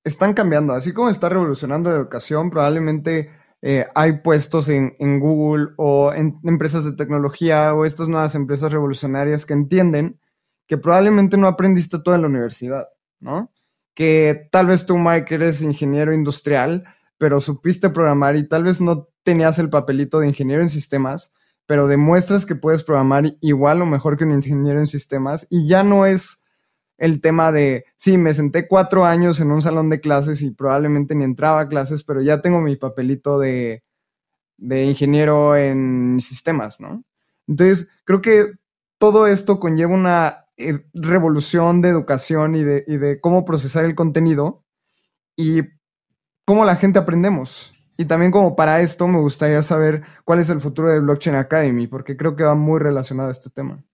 están cambiando, así como está revolucionando la educación, probablemente eh, hay puestos en, Google o en empresas de tecnología o estas nuevas empresas revolucionarias que entienden que probablemente no aprendiste todo en la universidad, ¿no? que tal vez tú, Mike, eres ingeniero industrial, pero supiste programar y tal vez no tenías el papelito de ingeniero en sistemas, pero demuestras que puedes programar igual o mejor que un ingeniero en sistemas y ya no es el tema de, sí, me senté cuatro años en un salón de clases y probablemente ni entraba a clases, pero ya tengo mi papelito de, de ingeniero en sistemas, ¿no? Entonces, creo que todo esto conlleva una eh, revolución de educación y de, y de cómo procesar el contenido y cómo la gente aprendemos. Y también como para esto me gustaría saber cuál es el futuro de Blockchain Academy, porque creo que va muy relacionado a este tema.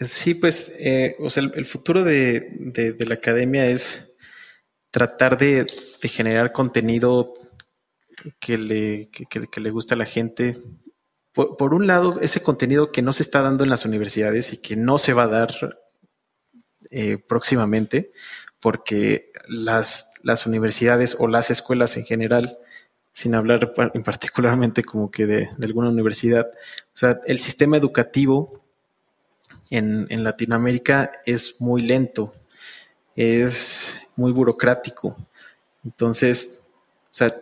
Sí, pues, eh, o sea, el, futuro de, la academia es tratar de, generar contenido que le, que, le guste a la gente. Por, un lado, ese contenido que no se está dando en las universidades y que no se va a dar eh, próximamente, porque las, las universidades o las escuelas en general sin hablar en particularmente como que de, alguna universidad. O sea, el sistema educativo en, Latinoamérica es muy lento, es muy burocrático. Entonces, o sea,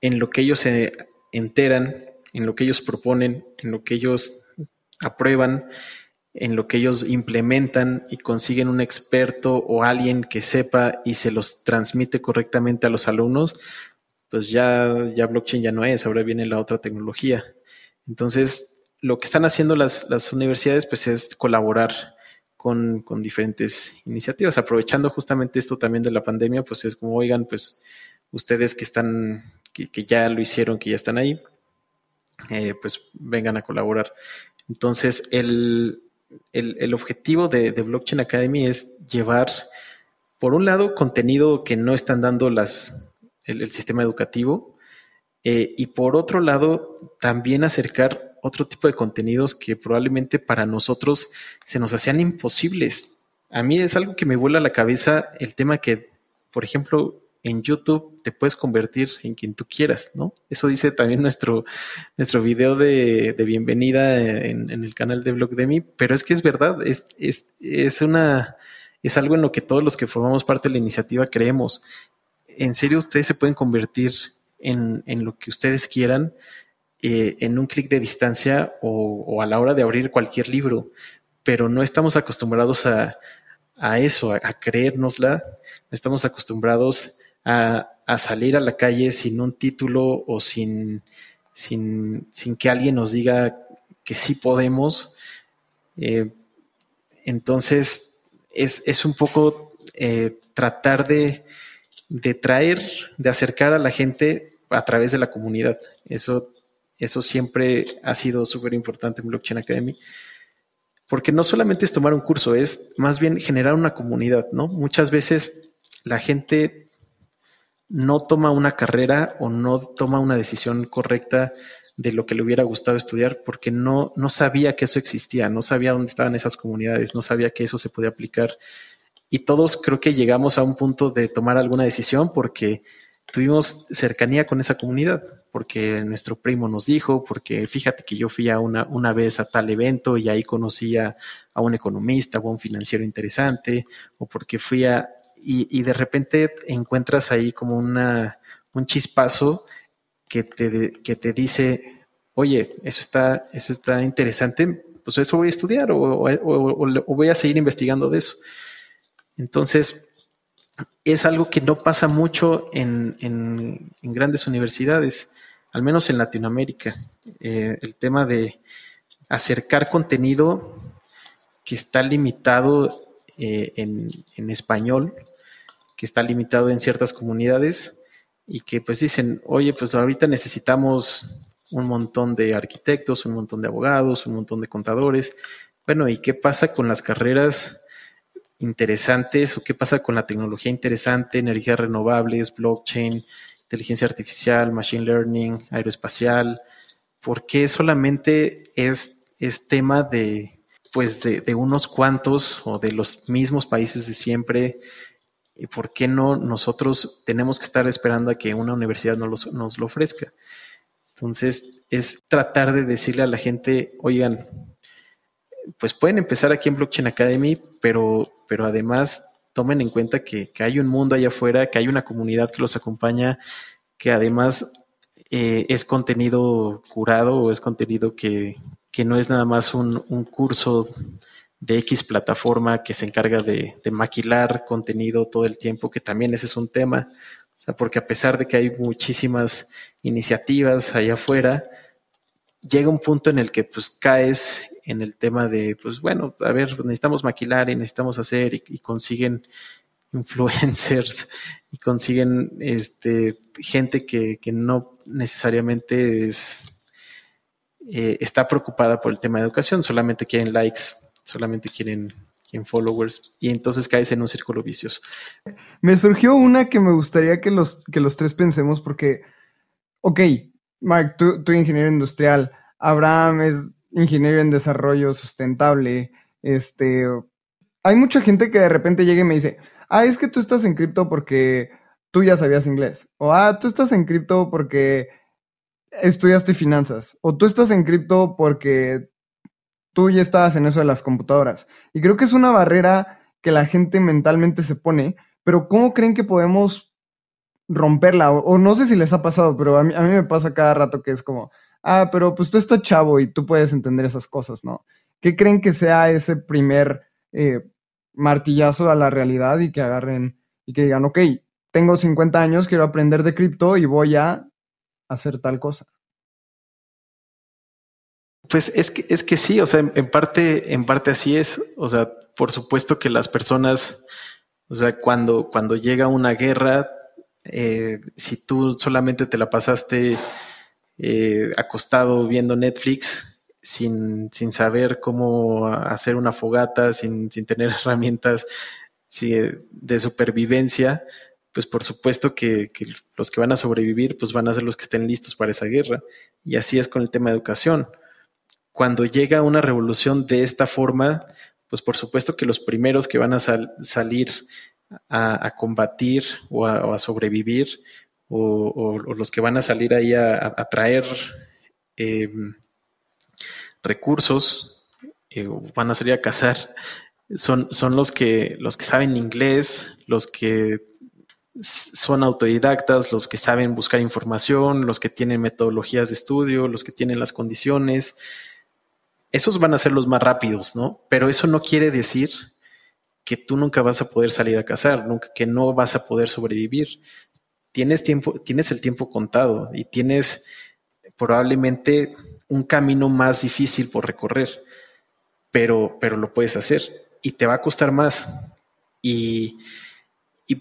en lo que ellos se enteran, en lo que ellos proponen, en lo que ellos aprueban, en lo que ellos implementan y consiguen un experto o alguien que sepa y se los transmite correctamente a los alumnos, pues ya, ya blockchain ya no es, ahora viene la otra tecnología. Entonces, lo que están haciendo las, universidades, pues es colaborar con, diferentes iniciativas, aprovechando justamente esto también de la pandemia, pues es como, oigan, pues ustedes que están, que, ya lo hicieron, que ya están ahí, eh, pues vengan a colaborar. Entonces, el, objetivo de, Blockchain Academy es llevar, por un lado, contenido que no están dando las, el, sistema educativo. Eh, y por otro lado, también acercar otro tipo de contenidos que probablemente para nosotros se nos hacían imposibles. A mí es algo que me vuela la cabeza el tema que, por ejemplo, en YouTube te puedes convertir en quien tú quieras, ¿no? Eso dice también nuestro, nuestro video de, bienvenida en, el canal de Blog de mí, pero es que es verdad, es, es, es, una, es algo en lo que todos los que formamos parte de la iniciativa creemos en serio ustedes se pueden convertir en, lo que ustedes quieran eh, en un clic de distancia o, a la hora de abrir cualquier libro, pero no estamos acostumbrados a, eso, a, creérnosla, no estamos acostumbrados a, salir a la calle sin un título o sin, sin, que alguien nos diga que sí podemos. Eh, entonces, es, un poco eh, tratar de, de traer, de acercar a la gente a través de la comunidad. Eso, eso siempre ha sido súper importante en Blockchain Academy. Porque no solamente es tomar un curso, es más bien generar una comunidad, ¿no? Muchas veces la gente no toma una carrera o no toma una decisión correcta de lo que le hubiera gustado estudiar porque no, no sabía que eso existía, no sabía dónde estaban esas comunidades, no sabía que eso se podía aplicar y todos creo que llegamos a un punto de tomar alguna decisión porque tuvimos cercanía con esa comunidad, porque nuestro primo nos dijo, porque fíjate que yo fui a una, una vez a tal evento y ahí conocí a, un economista o a un financiero interesante, o porque fui a... Y, de repente encuentras ahí como una, un chispazo que te, que te dice, oye, eso está, eso está interesante, pues eso voy a estudiar o voy a seguir investigando de eso. Entonces, es algo que no pasa mucho en, grandes universidades, al menos en Latinoamérica. Eh, el tema de acercar contenido que está limitado eh, en, español, que está limitado en ciertas comunidades y que pues dicen, oye, pues ahorita necesitamos un montón de arquitectos, un montón de abogados, un montón de contadores. Bueno, ¿y qué pasa con las carreras interesantes o qué pasa con la tecnología interesante, energías renovables, blockchain, inteligencia artificial, machine learning, aeroespacial, ¿por qué solamente es, es tema de, pues de, unos cuantos o de los mismos países de siempre? ¿Y por qué no nosotros tenemos que estar esperando a que una universidad nos, nos lo ofrezca? Entonces, es tratar de decirle a la gente, oigan, pues pueden empezar aquí en Blockchain Academy, pero, pero además tomen en cuenta que, hay un mundo allá afuera, que hay una comunidad que los acompaña, que además eh, es contenido curado o es contenido que, no es nada más un, un, curso de X plataforma que se encarga de, de, maquilar contenido todo el tiempo, que también ese es un tema. O sea, porque a pesar de que hay muchísimas iniciativas allá afuera, llega un punto en el que pues caes en el tema de, pues bueno, a ver, necesitamos maquilar y necesitamos hacer y, consiguen influencers y consiguen este, gente que, no necesariamente es, eh, está preocupada por el tema de educación, solamente quieren likes, solamente quieren, quieren, followers y entonces caes en un círculo vicioso. Me surgió una que me gustaría que los, que los tres pensemos porque, ok, Mark, tú, tú ingeniero industrial, Abraham es ingeniero en desarrollo sustentable, este, hay mucha gente que de repente llega y me dice, ah, es que tú estás en cripto porque tú ya sabías inglés, o ah, tú estás en cripto porque estudiaste finanzas, o tú estás en cripto porque tú ya estabas en eso de las computadoras. Y creo que es una barrera que la gente mentalmente se pone, pero ¿cómo creen que podemos romperla? O, no sé si les ha pasado, pero a mí, a mí me pasa cada rato que es como, ah, pero pues tú estás chavo y tú puedes entender esas cosas, ¿no? ¿Qué creen que sea ese primer eh, martillazo a la realidad y que agarren y que digan, ok, tengo 50 años, quiero aprender de cripto y voy a hacer tal cosa? Pues es que, es que sí, o sea, en, parte, en parte así es. O sea, por supuesto que las personas, o sea, cuando, cuando llega una guerra, eh, si tú solamente te la pasaste eh, acostado viendo Netflix sin, sin, saber cómo hacer una fogata, sin, sin tener herramientas de supervivencia, pues por supuesto que, los que van a sobrevivir pues van a ser los que estén listos para esa guerra. Y así es con el tema de educación. Cuando llega una revolución de esta forma, pues por supuesto que los primeros que van a salir a, combatir o a, sobrevivir o, los que van a salir ahí a, traer em, recursos eh, van a salir a cazar son, son los, que, los que saben inglés, los que son autodidactas, los que saben buscar información, los que tienen metodologías de estudio, los que tienen las condiciones. Esos van a ser los más rápidos, ¿no? Pero eso no quiere decir que tú nunca vas a poder salir a cazar, nunca, que no vas a poder sobrevivir tienes tiempo, tienes el tiempo contado y tienes probablemente un camino más difícil por recorrer, pero, pero lo puedes hacer y te va a costar más. Y,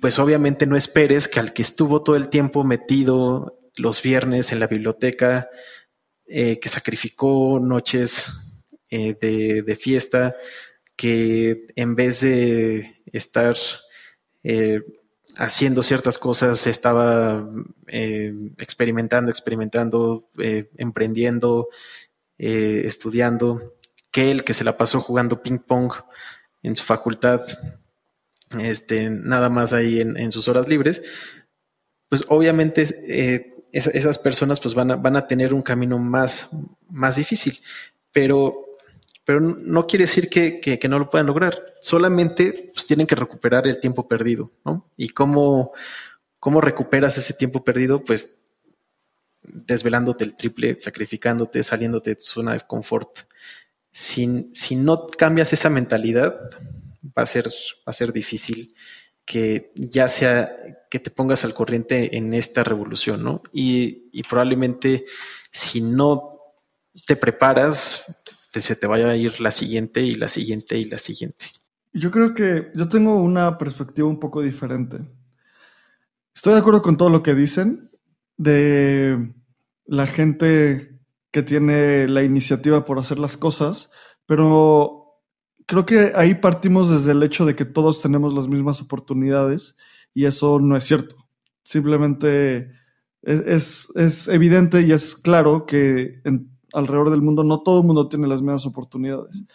pues obviamente no esperes que al que estuvo todo el tiempo metido los viernes en la biblioteca, eh, que sacrificó noches eh, de, de, fiesta, que en vez de estar eh, haciendo ciertas cosas, estaba eh, experimentando, experimentando, eh, emprendiendo, eh, estudiando, que él que se la pasó jugando ping pong en su facultad, este, nada más ahí en, sus horas libres, pues obviamente esas personas pues van a, van a tener un camino más, más difícil, pero pero no quiere decir que, no lo puedan lograr. Solamente pues, tienen que recuperar el tiempo perdido, ¿no? Y cómo, cómo recuperas ese tiempo perdido, pues desvelándote el triple, sacrificándote, saliéndote de tu zona de confort. Si, si no cambias esa mentalidad, va a ser, va a ser difícil que ya sea que te pongas al corriente en esta revolución, ¿no? Y, y probablemente si no te preparas, se te vaya a ir la siguiente y la siguiente y la siguiente. Yo creo que yo tengo una perspectiva un poco diferente. Estoy de acuerdo con todo lo que dicen de la gente que tiene la iniciativa por hacer las cosas, pero creo que ahí partimos desde el hecho de que todos tenemos las mismas oportunidades y eso no es cierto. Simplemente es, es evidente y es claro que en alrededor del mundo, no todo el mundo tiene las mismas oportunidades.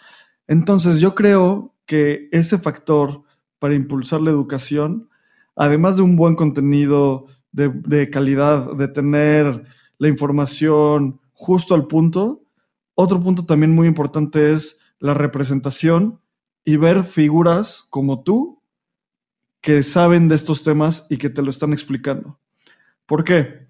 Entonces yo creo que ese factor para impulsar la educación, además de un buen contenido de, calidad, de tener la información justo al punto, otro punto también muy importante es la representación y ver figuras como tú que saben de estos temas y que te lo están explicando. ¿Por qué?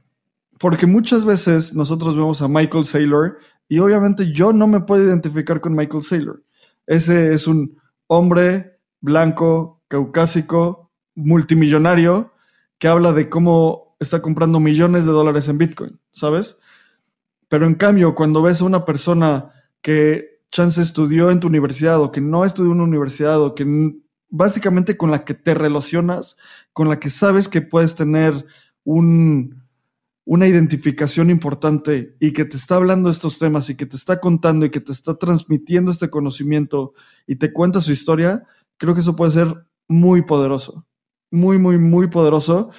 Porque muchas veces nosotros vemos a Michael Saylor y obviamente yo no me puedo identificar con Michael Saylor. Ese es un hombre blanco, caucásico, multimillonario, que habla de cómo está comprando millones de dólares en Bitcoin, ¿sabes? Pero en cambio, cuando ves a una persona que chance estudió en tu universidad o que no estudió en una universidad o que básicamente con la que te relacionas, con la que sabes que puedes tener un, una identificación importante y que te está hablando estos temas y que te está contando y que te está transmitiendo este conocimiento y te cuenta su historia, creo que eso puede ser muy poderoso. Muy, muy, muy poderoso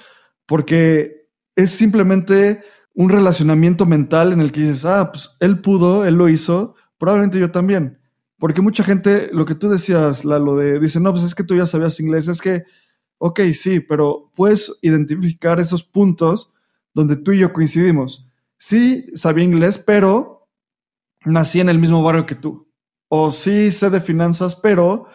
porque es simplemente un relacionamiento mental en el que dices, ah, pues él pudo, él lo hizo, probablemente yo también. Porque mucha gente, lo que tú decías, Lalo, de, dice, no, pues es que tú ya sabías inglés, es que, ok, sí, pero puedes identificar esos puntos donde tú y yo coincidimos. Sí, sabía inglés, pero nací en el mismo barrio que tú. O sí sé de finanzas, pero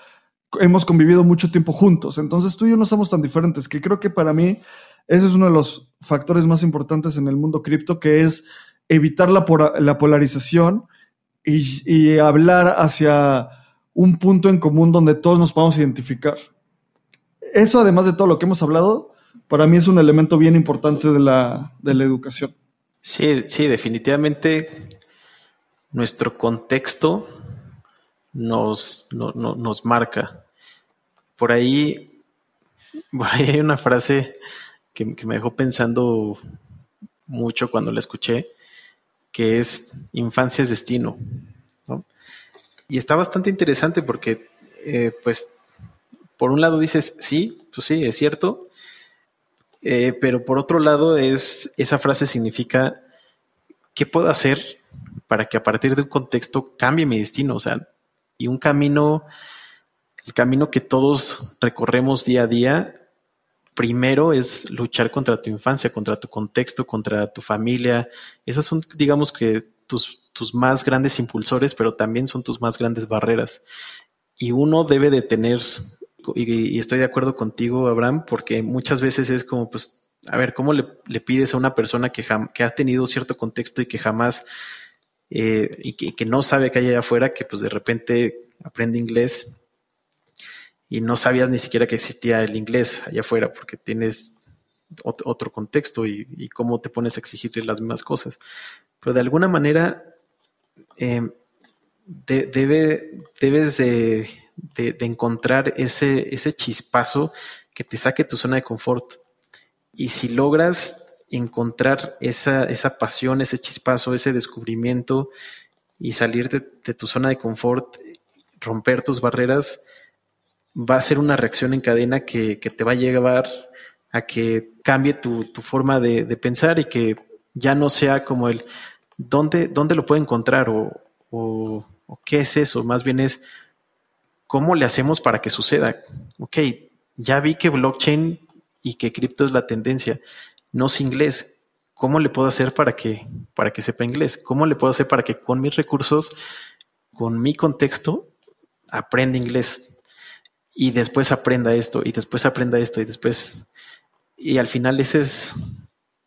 hemos convivido mucho tiempo juntos. Entonces tú y yo no somos tan diferentes, que creo que para mí ese es uno de los factores más importantes en el mundo cripto, que es evitar la, la polarización y, y, hablar hacia un punto en común donde todos nos podamos identificar. Eso, además de todo lo que hemos hablado, para mí es un elemento bien importante de la, educación. Sí, sí, definitivamente nuestro contexto nos, nos marca. Por ahí, por ahí hay una frase que, me dejó pensando mucho cuando la escuché, que es infancia es destino. Y está bastante interesante porque, eh, pues, por un lado dices, sí, pues sí, es cierto, eh, pero por otro lado, es, esa frase significa, ¿qué puedo hacer para que a partir de un contexto cambie mi destino? O sea, y un camino, el camino que todos recorremos día a día, primero es luchar contra tu infancia, contra tu contexto, contra tu familia. Esas son, digamos que, tus, tus más grandes impulsores, pero también son tus más grandes barreras. Y uno debe de tener y, estoy de acuerdo contigo, Abraham, porque muchas veces es como, pues, a ver, ¿cómo le, pides a una persona que, que, ha tenido cierto contexto y que jamás, eh, y, que, no sabe que hay allá afuera, que pues de repente aprende inglés y no sabías ni siquiera que existía el inglés allá afuera porque tienes otro contexto y, cómo te pones a exigirle las mismas cosas. Pero de alguna manera eh, debe, debes de de, encontrar ese, ese chispazo que te saque tu zona de confort. Y si logras encontrar esa, esa pasión, ese chispazo, ese descubrimiento y salir de, tu zona de confort, romper tus barreras, va a ser una reacción en cadena que, te va a llevar a que cambie tu, forma de, pensar y que ya no sea como el dónde, dónde lo puedo encontrar o, o, qué es eso, más bien es ¿Cómo le hacemos para que suceda? Ok, ya vi que blockchain y que cripto es la tendencia. No sé inglés. ¿Cómo le puedo hacer para que, para que sepa inglés? ¿Cómo le puedo hacer para que con mis recursos, con mi contexto, aprenda inglés? Y después aprenda esto, y después aprenda esto, y después. Y al final, es,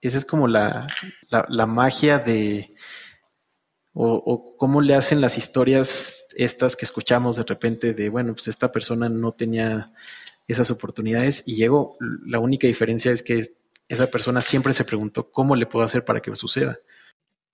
esa es como la, la magia de, o, cómo le hacen las historias estas que escuchamos de repente de, bueno, pues esta persona no tenía esas oportunidades y llegó. La única diferencia es que esa persona siempre se preguntó cómo le puedo hacer para que suceda.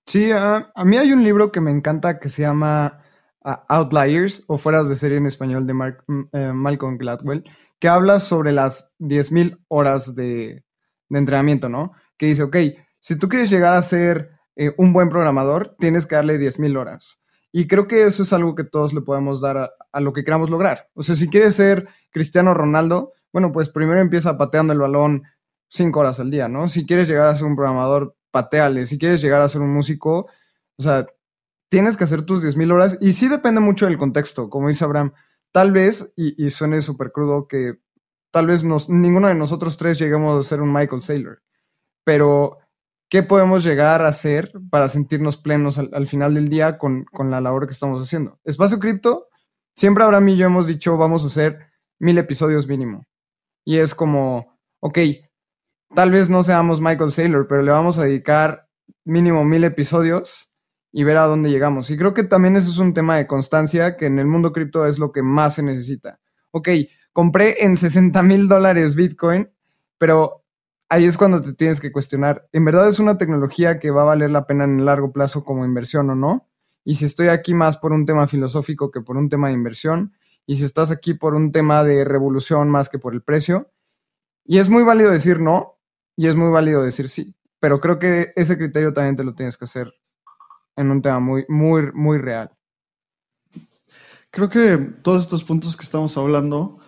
Sí, a, mí hay un libro que me encanta que se llama Outliers o Fueras de Serie en español de mm, eh, Malcolm Gladwell, que habla sobre las 10.000 horas de, de entrenamiento, ¿no? Que dice, ok, si tú quieres llegar a ser eh, un buen programador, tienes que darle 10.000 horas. Y creo que eso es algo que todos le podemos dar a, lo que queramos lograr. O sea, si quieres ser Cristiano Ronaldo, bueno, pues primero empieza pateando el balón 5 horas al día, ¿no? Si quieres llegar a ser un programador, pateale. Si quieres llegar a ser un músico, o sea, tienes que hacer tus 10.000 horas. Y sí depende mucho del contexto, como dice Abraham. Tal vez, y, suene súper crudo, que tal vez ninguno de nosotros tres lleguemos a ser un Michael Saylor. Pero ¿qué podemos llegar a hacer para sentirnos plenos al, final del día con, la labor que estamos haciendo? Espacio Cripto, siempre Abraham y yo hemos dicho, vamos a hacer mil episodios mínimo. Y es como, ok, tal vez no seamos Michael Saylor, pero le vamos a dedicar mínimo mil episodios y ver a dónde llegamos. Y creo que también eso es un tema de constancia que en el mundo cripto es lo que más se necesita. Ok, compré en 60 mil dólares Bitcoin, pero ahí es cuando te tienes que cuestionar, ¿en verdad es una tecnología que va a valer la pena en el largo plazo como inversión o no? Y si estoy aquí más por un tema filosófico que por un tema de inversión, y si estás aquí por un tema de revolución más que por el precio. Y es muy válido decir no, y es muy válido decir sí, pero creo que ese criterio también te lo tienes que hacer en un tema muy, muy, muy real. Creo que todos estos puntos que estamos hablando,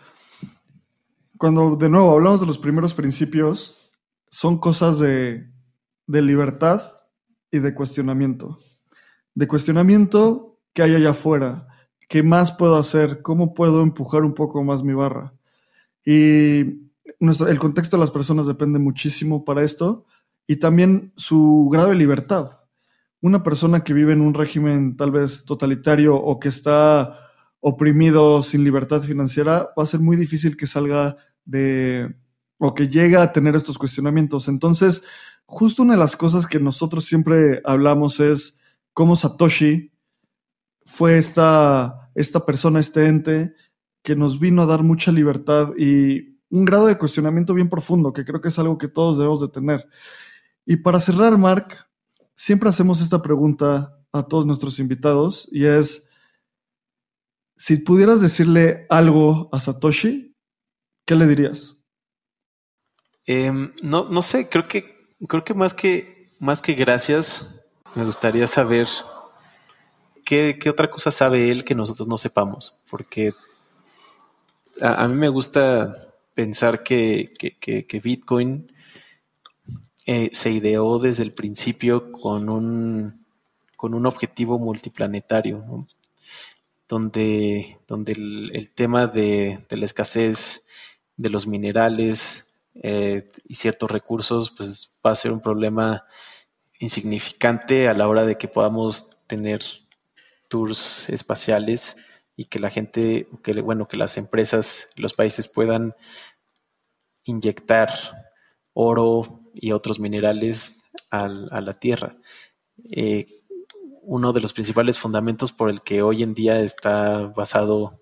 cuando de nuevo hablamos de los primeros principios, son cosas de, de libertad y de cuestionamiento. De cuestionamiento que hay allá afuera, qué más puedo hacer, cómo puedo empujar un poco más mi barra. Y nuestro, el contexto de las personas depende muchísimo para esto y también su grado de libertad. Una persona que vive en un régimen tal vez totalitario o que está oprimido sin libertad financiera, va a ser muy difícil que salga de o que llegue a tener estos cuestionamientos. Entonces, justo una de las cosas que nosotros siempre hablamos es cómo Satoshi fue esta, esta persona, este ente, que nos vino a dar mucha libertad y un grado de cuestionamiento bien profundo, que creo que es algo que todos debemos de tener. Y para cerrar, Mark, siempre hacemos esta pregunta a todos nuestros invitados y es, si pudieras decirle algo a Satoshi, ¿qué le dirías? Em, no, no sé, creo que, creo que más que más que gracias, me gustaría saber qué, otra cosa sabe él que nosotros no sepamos. Porque a, mí me gusta pensar que, que Bitcoin eh, se ideó desde el principio con un, con un objetivo multiplanetario, donde, donde el, tema de, la escasez de los minerales eh, y ciertos recursos pues, va a ser un problema insignificante a la hora de que podamos tener tours espaciales y que la gente, que, bueno, que las empresas, los países puedan inyectar oro y otros minerales a la tierra. Eh, uno de los principales fundamentos por el que hoy en día está basado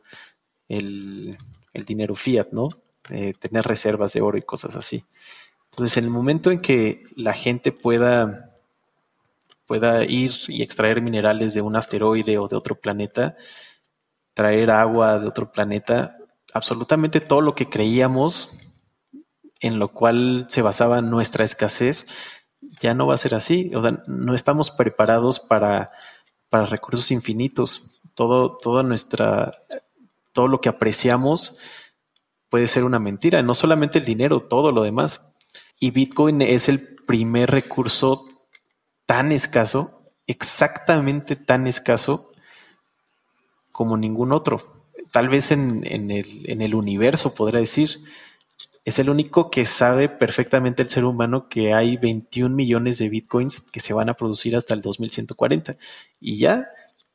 el, dinero fiat, ¿no? Eh, tener reservas de oro y cosas así. Entonces, en el momento en que la gente pueda, pueda ir y extraer minerales de un asteroide o de otro planeta, traer agua de otro planeta, absolutamente todo lo que creíamos en lo cual se basaba nuestra escasez, ya no va a ser así. O sea, no estamos preparados para, para recursos infinitos. Todo, toda nuestra, todo lo que apreciamos puede ser una mentira. No solamente el dinero, todo lo demás. Y Bitcoin es el primer recurso tan escaso, exactamente tan escaso como ningún otro. Tal vez en, el, en el universo, podría decir es el único que sabe perfectamente el ser humano que hay 21 millones de bitcoins que se van a producir hasta el 2140. Y ya,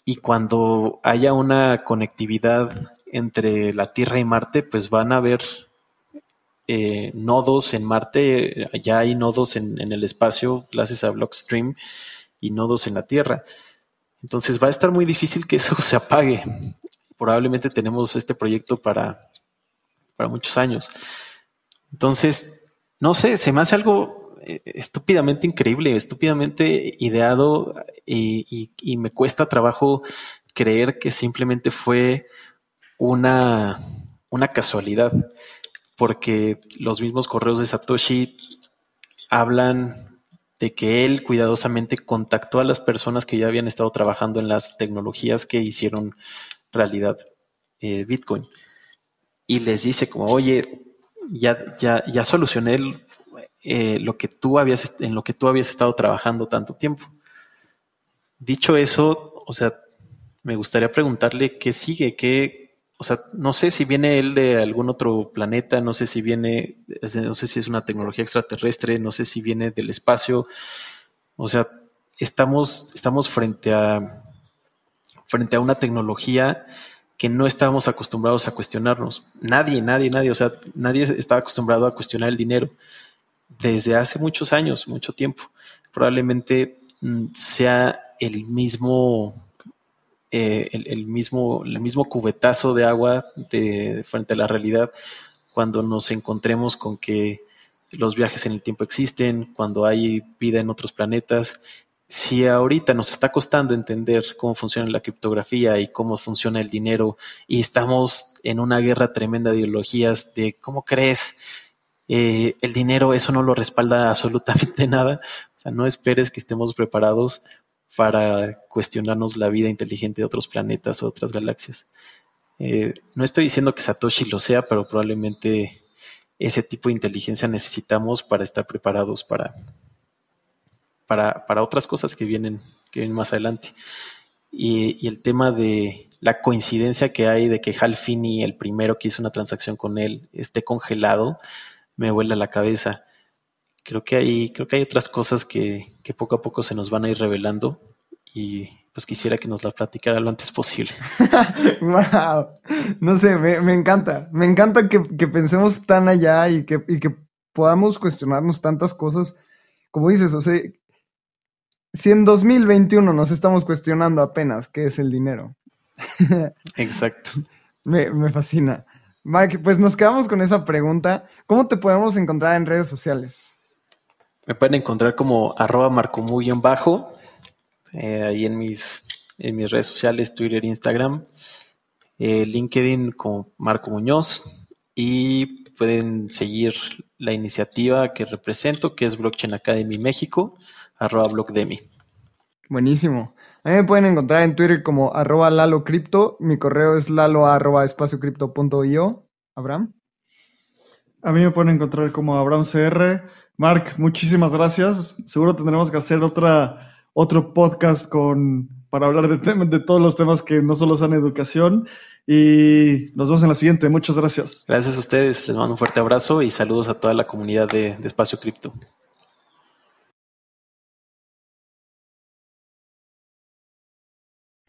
y cuando haya una conectividad entre la Tierra y Marte, pues van a haber eh, nodos en Marte, ya hay nodos en, en, el espacio gracias a Blockstream y nodos en la Tierra. Entonces va a estar muy difícil que eso se apague. Probablemente tenemos este proyecto para, para muchos años. Entonces, no sé, se me hace algo eh, estúpidamente increíble, estúpidamente ideado y, me cuesta trabajo creer que simplemente fue una, una casualidad, porque los mismos correos de Satoshi hablan de que él cuidadosamente contactó a las personas que ya habían estado trabajando en las tecnologías que hicieron realidad eh, Bitcoin. Y les dice como, oye, ya, ya, ya solucioné eh, lo que tú habías, en lo que tú habías estado trabajando tanto tiempo. Dicho eso, o sea, me gustaría preguntarle qué sigue, qué, o sea, no sé si viene él de algún otro planeta, no sé si viene, no sé si es una tecnología extraterrestre, no sé si viene del espacio. O sea, estamos, estamos frente a frente a una tecnología que no estábamos acostumbrados a cuestionarnos. Nadie, nadie, nadie, o sea, nadie estaba acostumbrado a cuestionar el dinero desde hace muchos años, mucho tiempo. Probablemente mm, sea el mismo, eh, el, mismo, el mismo cubetazo de agua de, frente a la realidad cuando nos encontremos con que los viajes en el tiempo existen, cuando hay vida en otros planetas. Si ahorita nos está costando entender cómo funciona la criptografía y cómo funciona el dinero y estamos en una guerra tremenda de ideologías de cómo crees eh, el dinero, eso no lo respalda absolutamente nada. O sea, no esperes que estemos preparados para cuestionarnos la vida inteligente de otros planetas o otras galaxias. Eh, no estoy diciendo que Satoshi lo sea, pero probablemente ese tipo de inteligencia necesitamos para estar preparados para, para, otras cosas que vienen, que vienen más adelante. Y, y, el tema de la coincidencia que hay de que Hal Finney, el primero que hizo una transacción con él, esté congelado, me vuela la cabeza. Creo que hay, creo que hay otras cosas que, que poco a poco se nos van a ir revelando y pues quisiera que nos la platicara lo antes posible. wow. No sé, me, me encanta. Me encanta que, que, pensemos tan allá y que, y que podamos cuestionarnos tantas cosas. Como dices, o sea, si en 2021 nos estamos cuestionando apenas qué es el dinero. Exacto. me, me fascina. Mike, pues nos quedamos con esa pregunta. ¿Cómo te podemos encontrar en redes sociales? Me pueden encontrar como arroba marcomu-bajo, eh, ahí en mis, en mis redes sociales, Twitter, Instagram, eh, LinkedIn como Marco Muñoz y pueden seguir la iniciativa que represento, que es Blockchain Academy México, arroba blogdemi. Buenísimo. A mí me pueden encontrar en Twitter como arroba Lalo Mi correo es lalo arroba espaciocrypto.io. Abraham. A mí me pueden encontrar como Abraham CR. Mark, muchísimas gracias. Seguro tendremos que hacer otra, otro podcast con, para hablar de, todos los temas que no solo son educación. Y nos vemos en la siguiente. Muchas gracias. Gracias a ustedes. Les mando un fuerte abrazo y saludos a toda la comunidad de, de Espacio Cripto.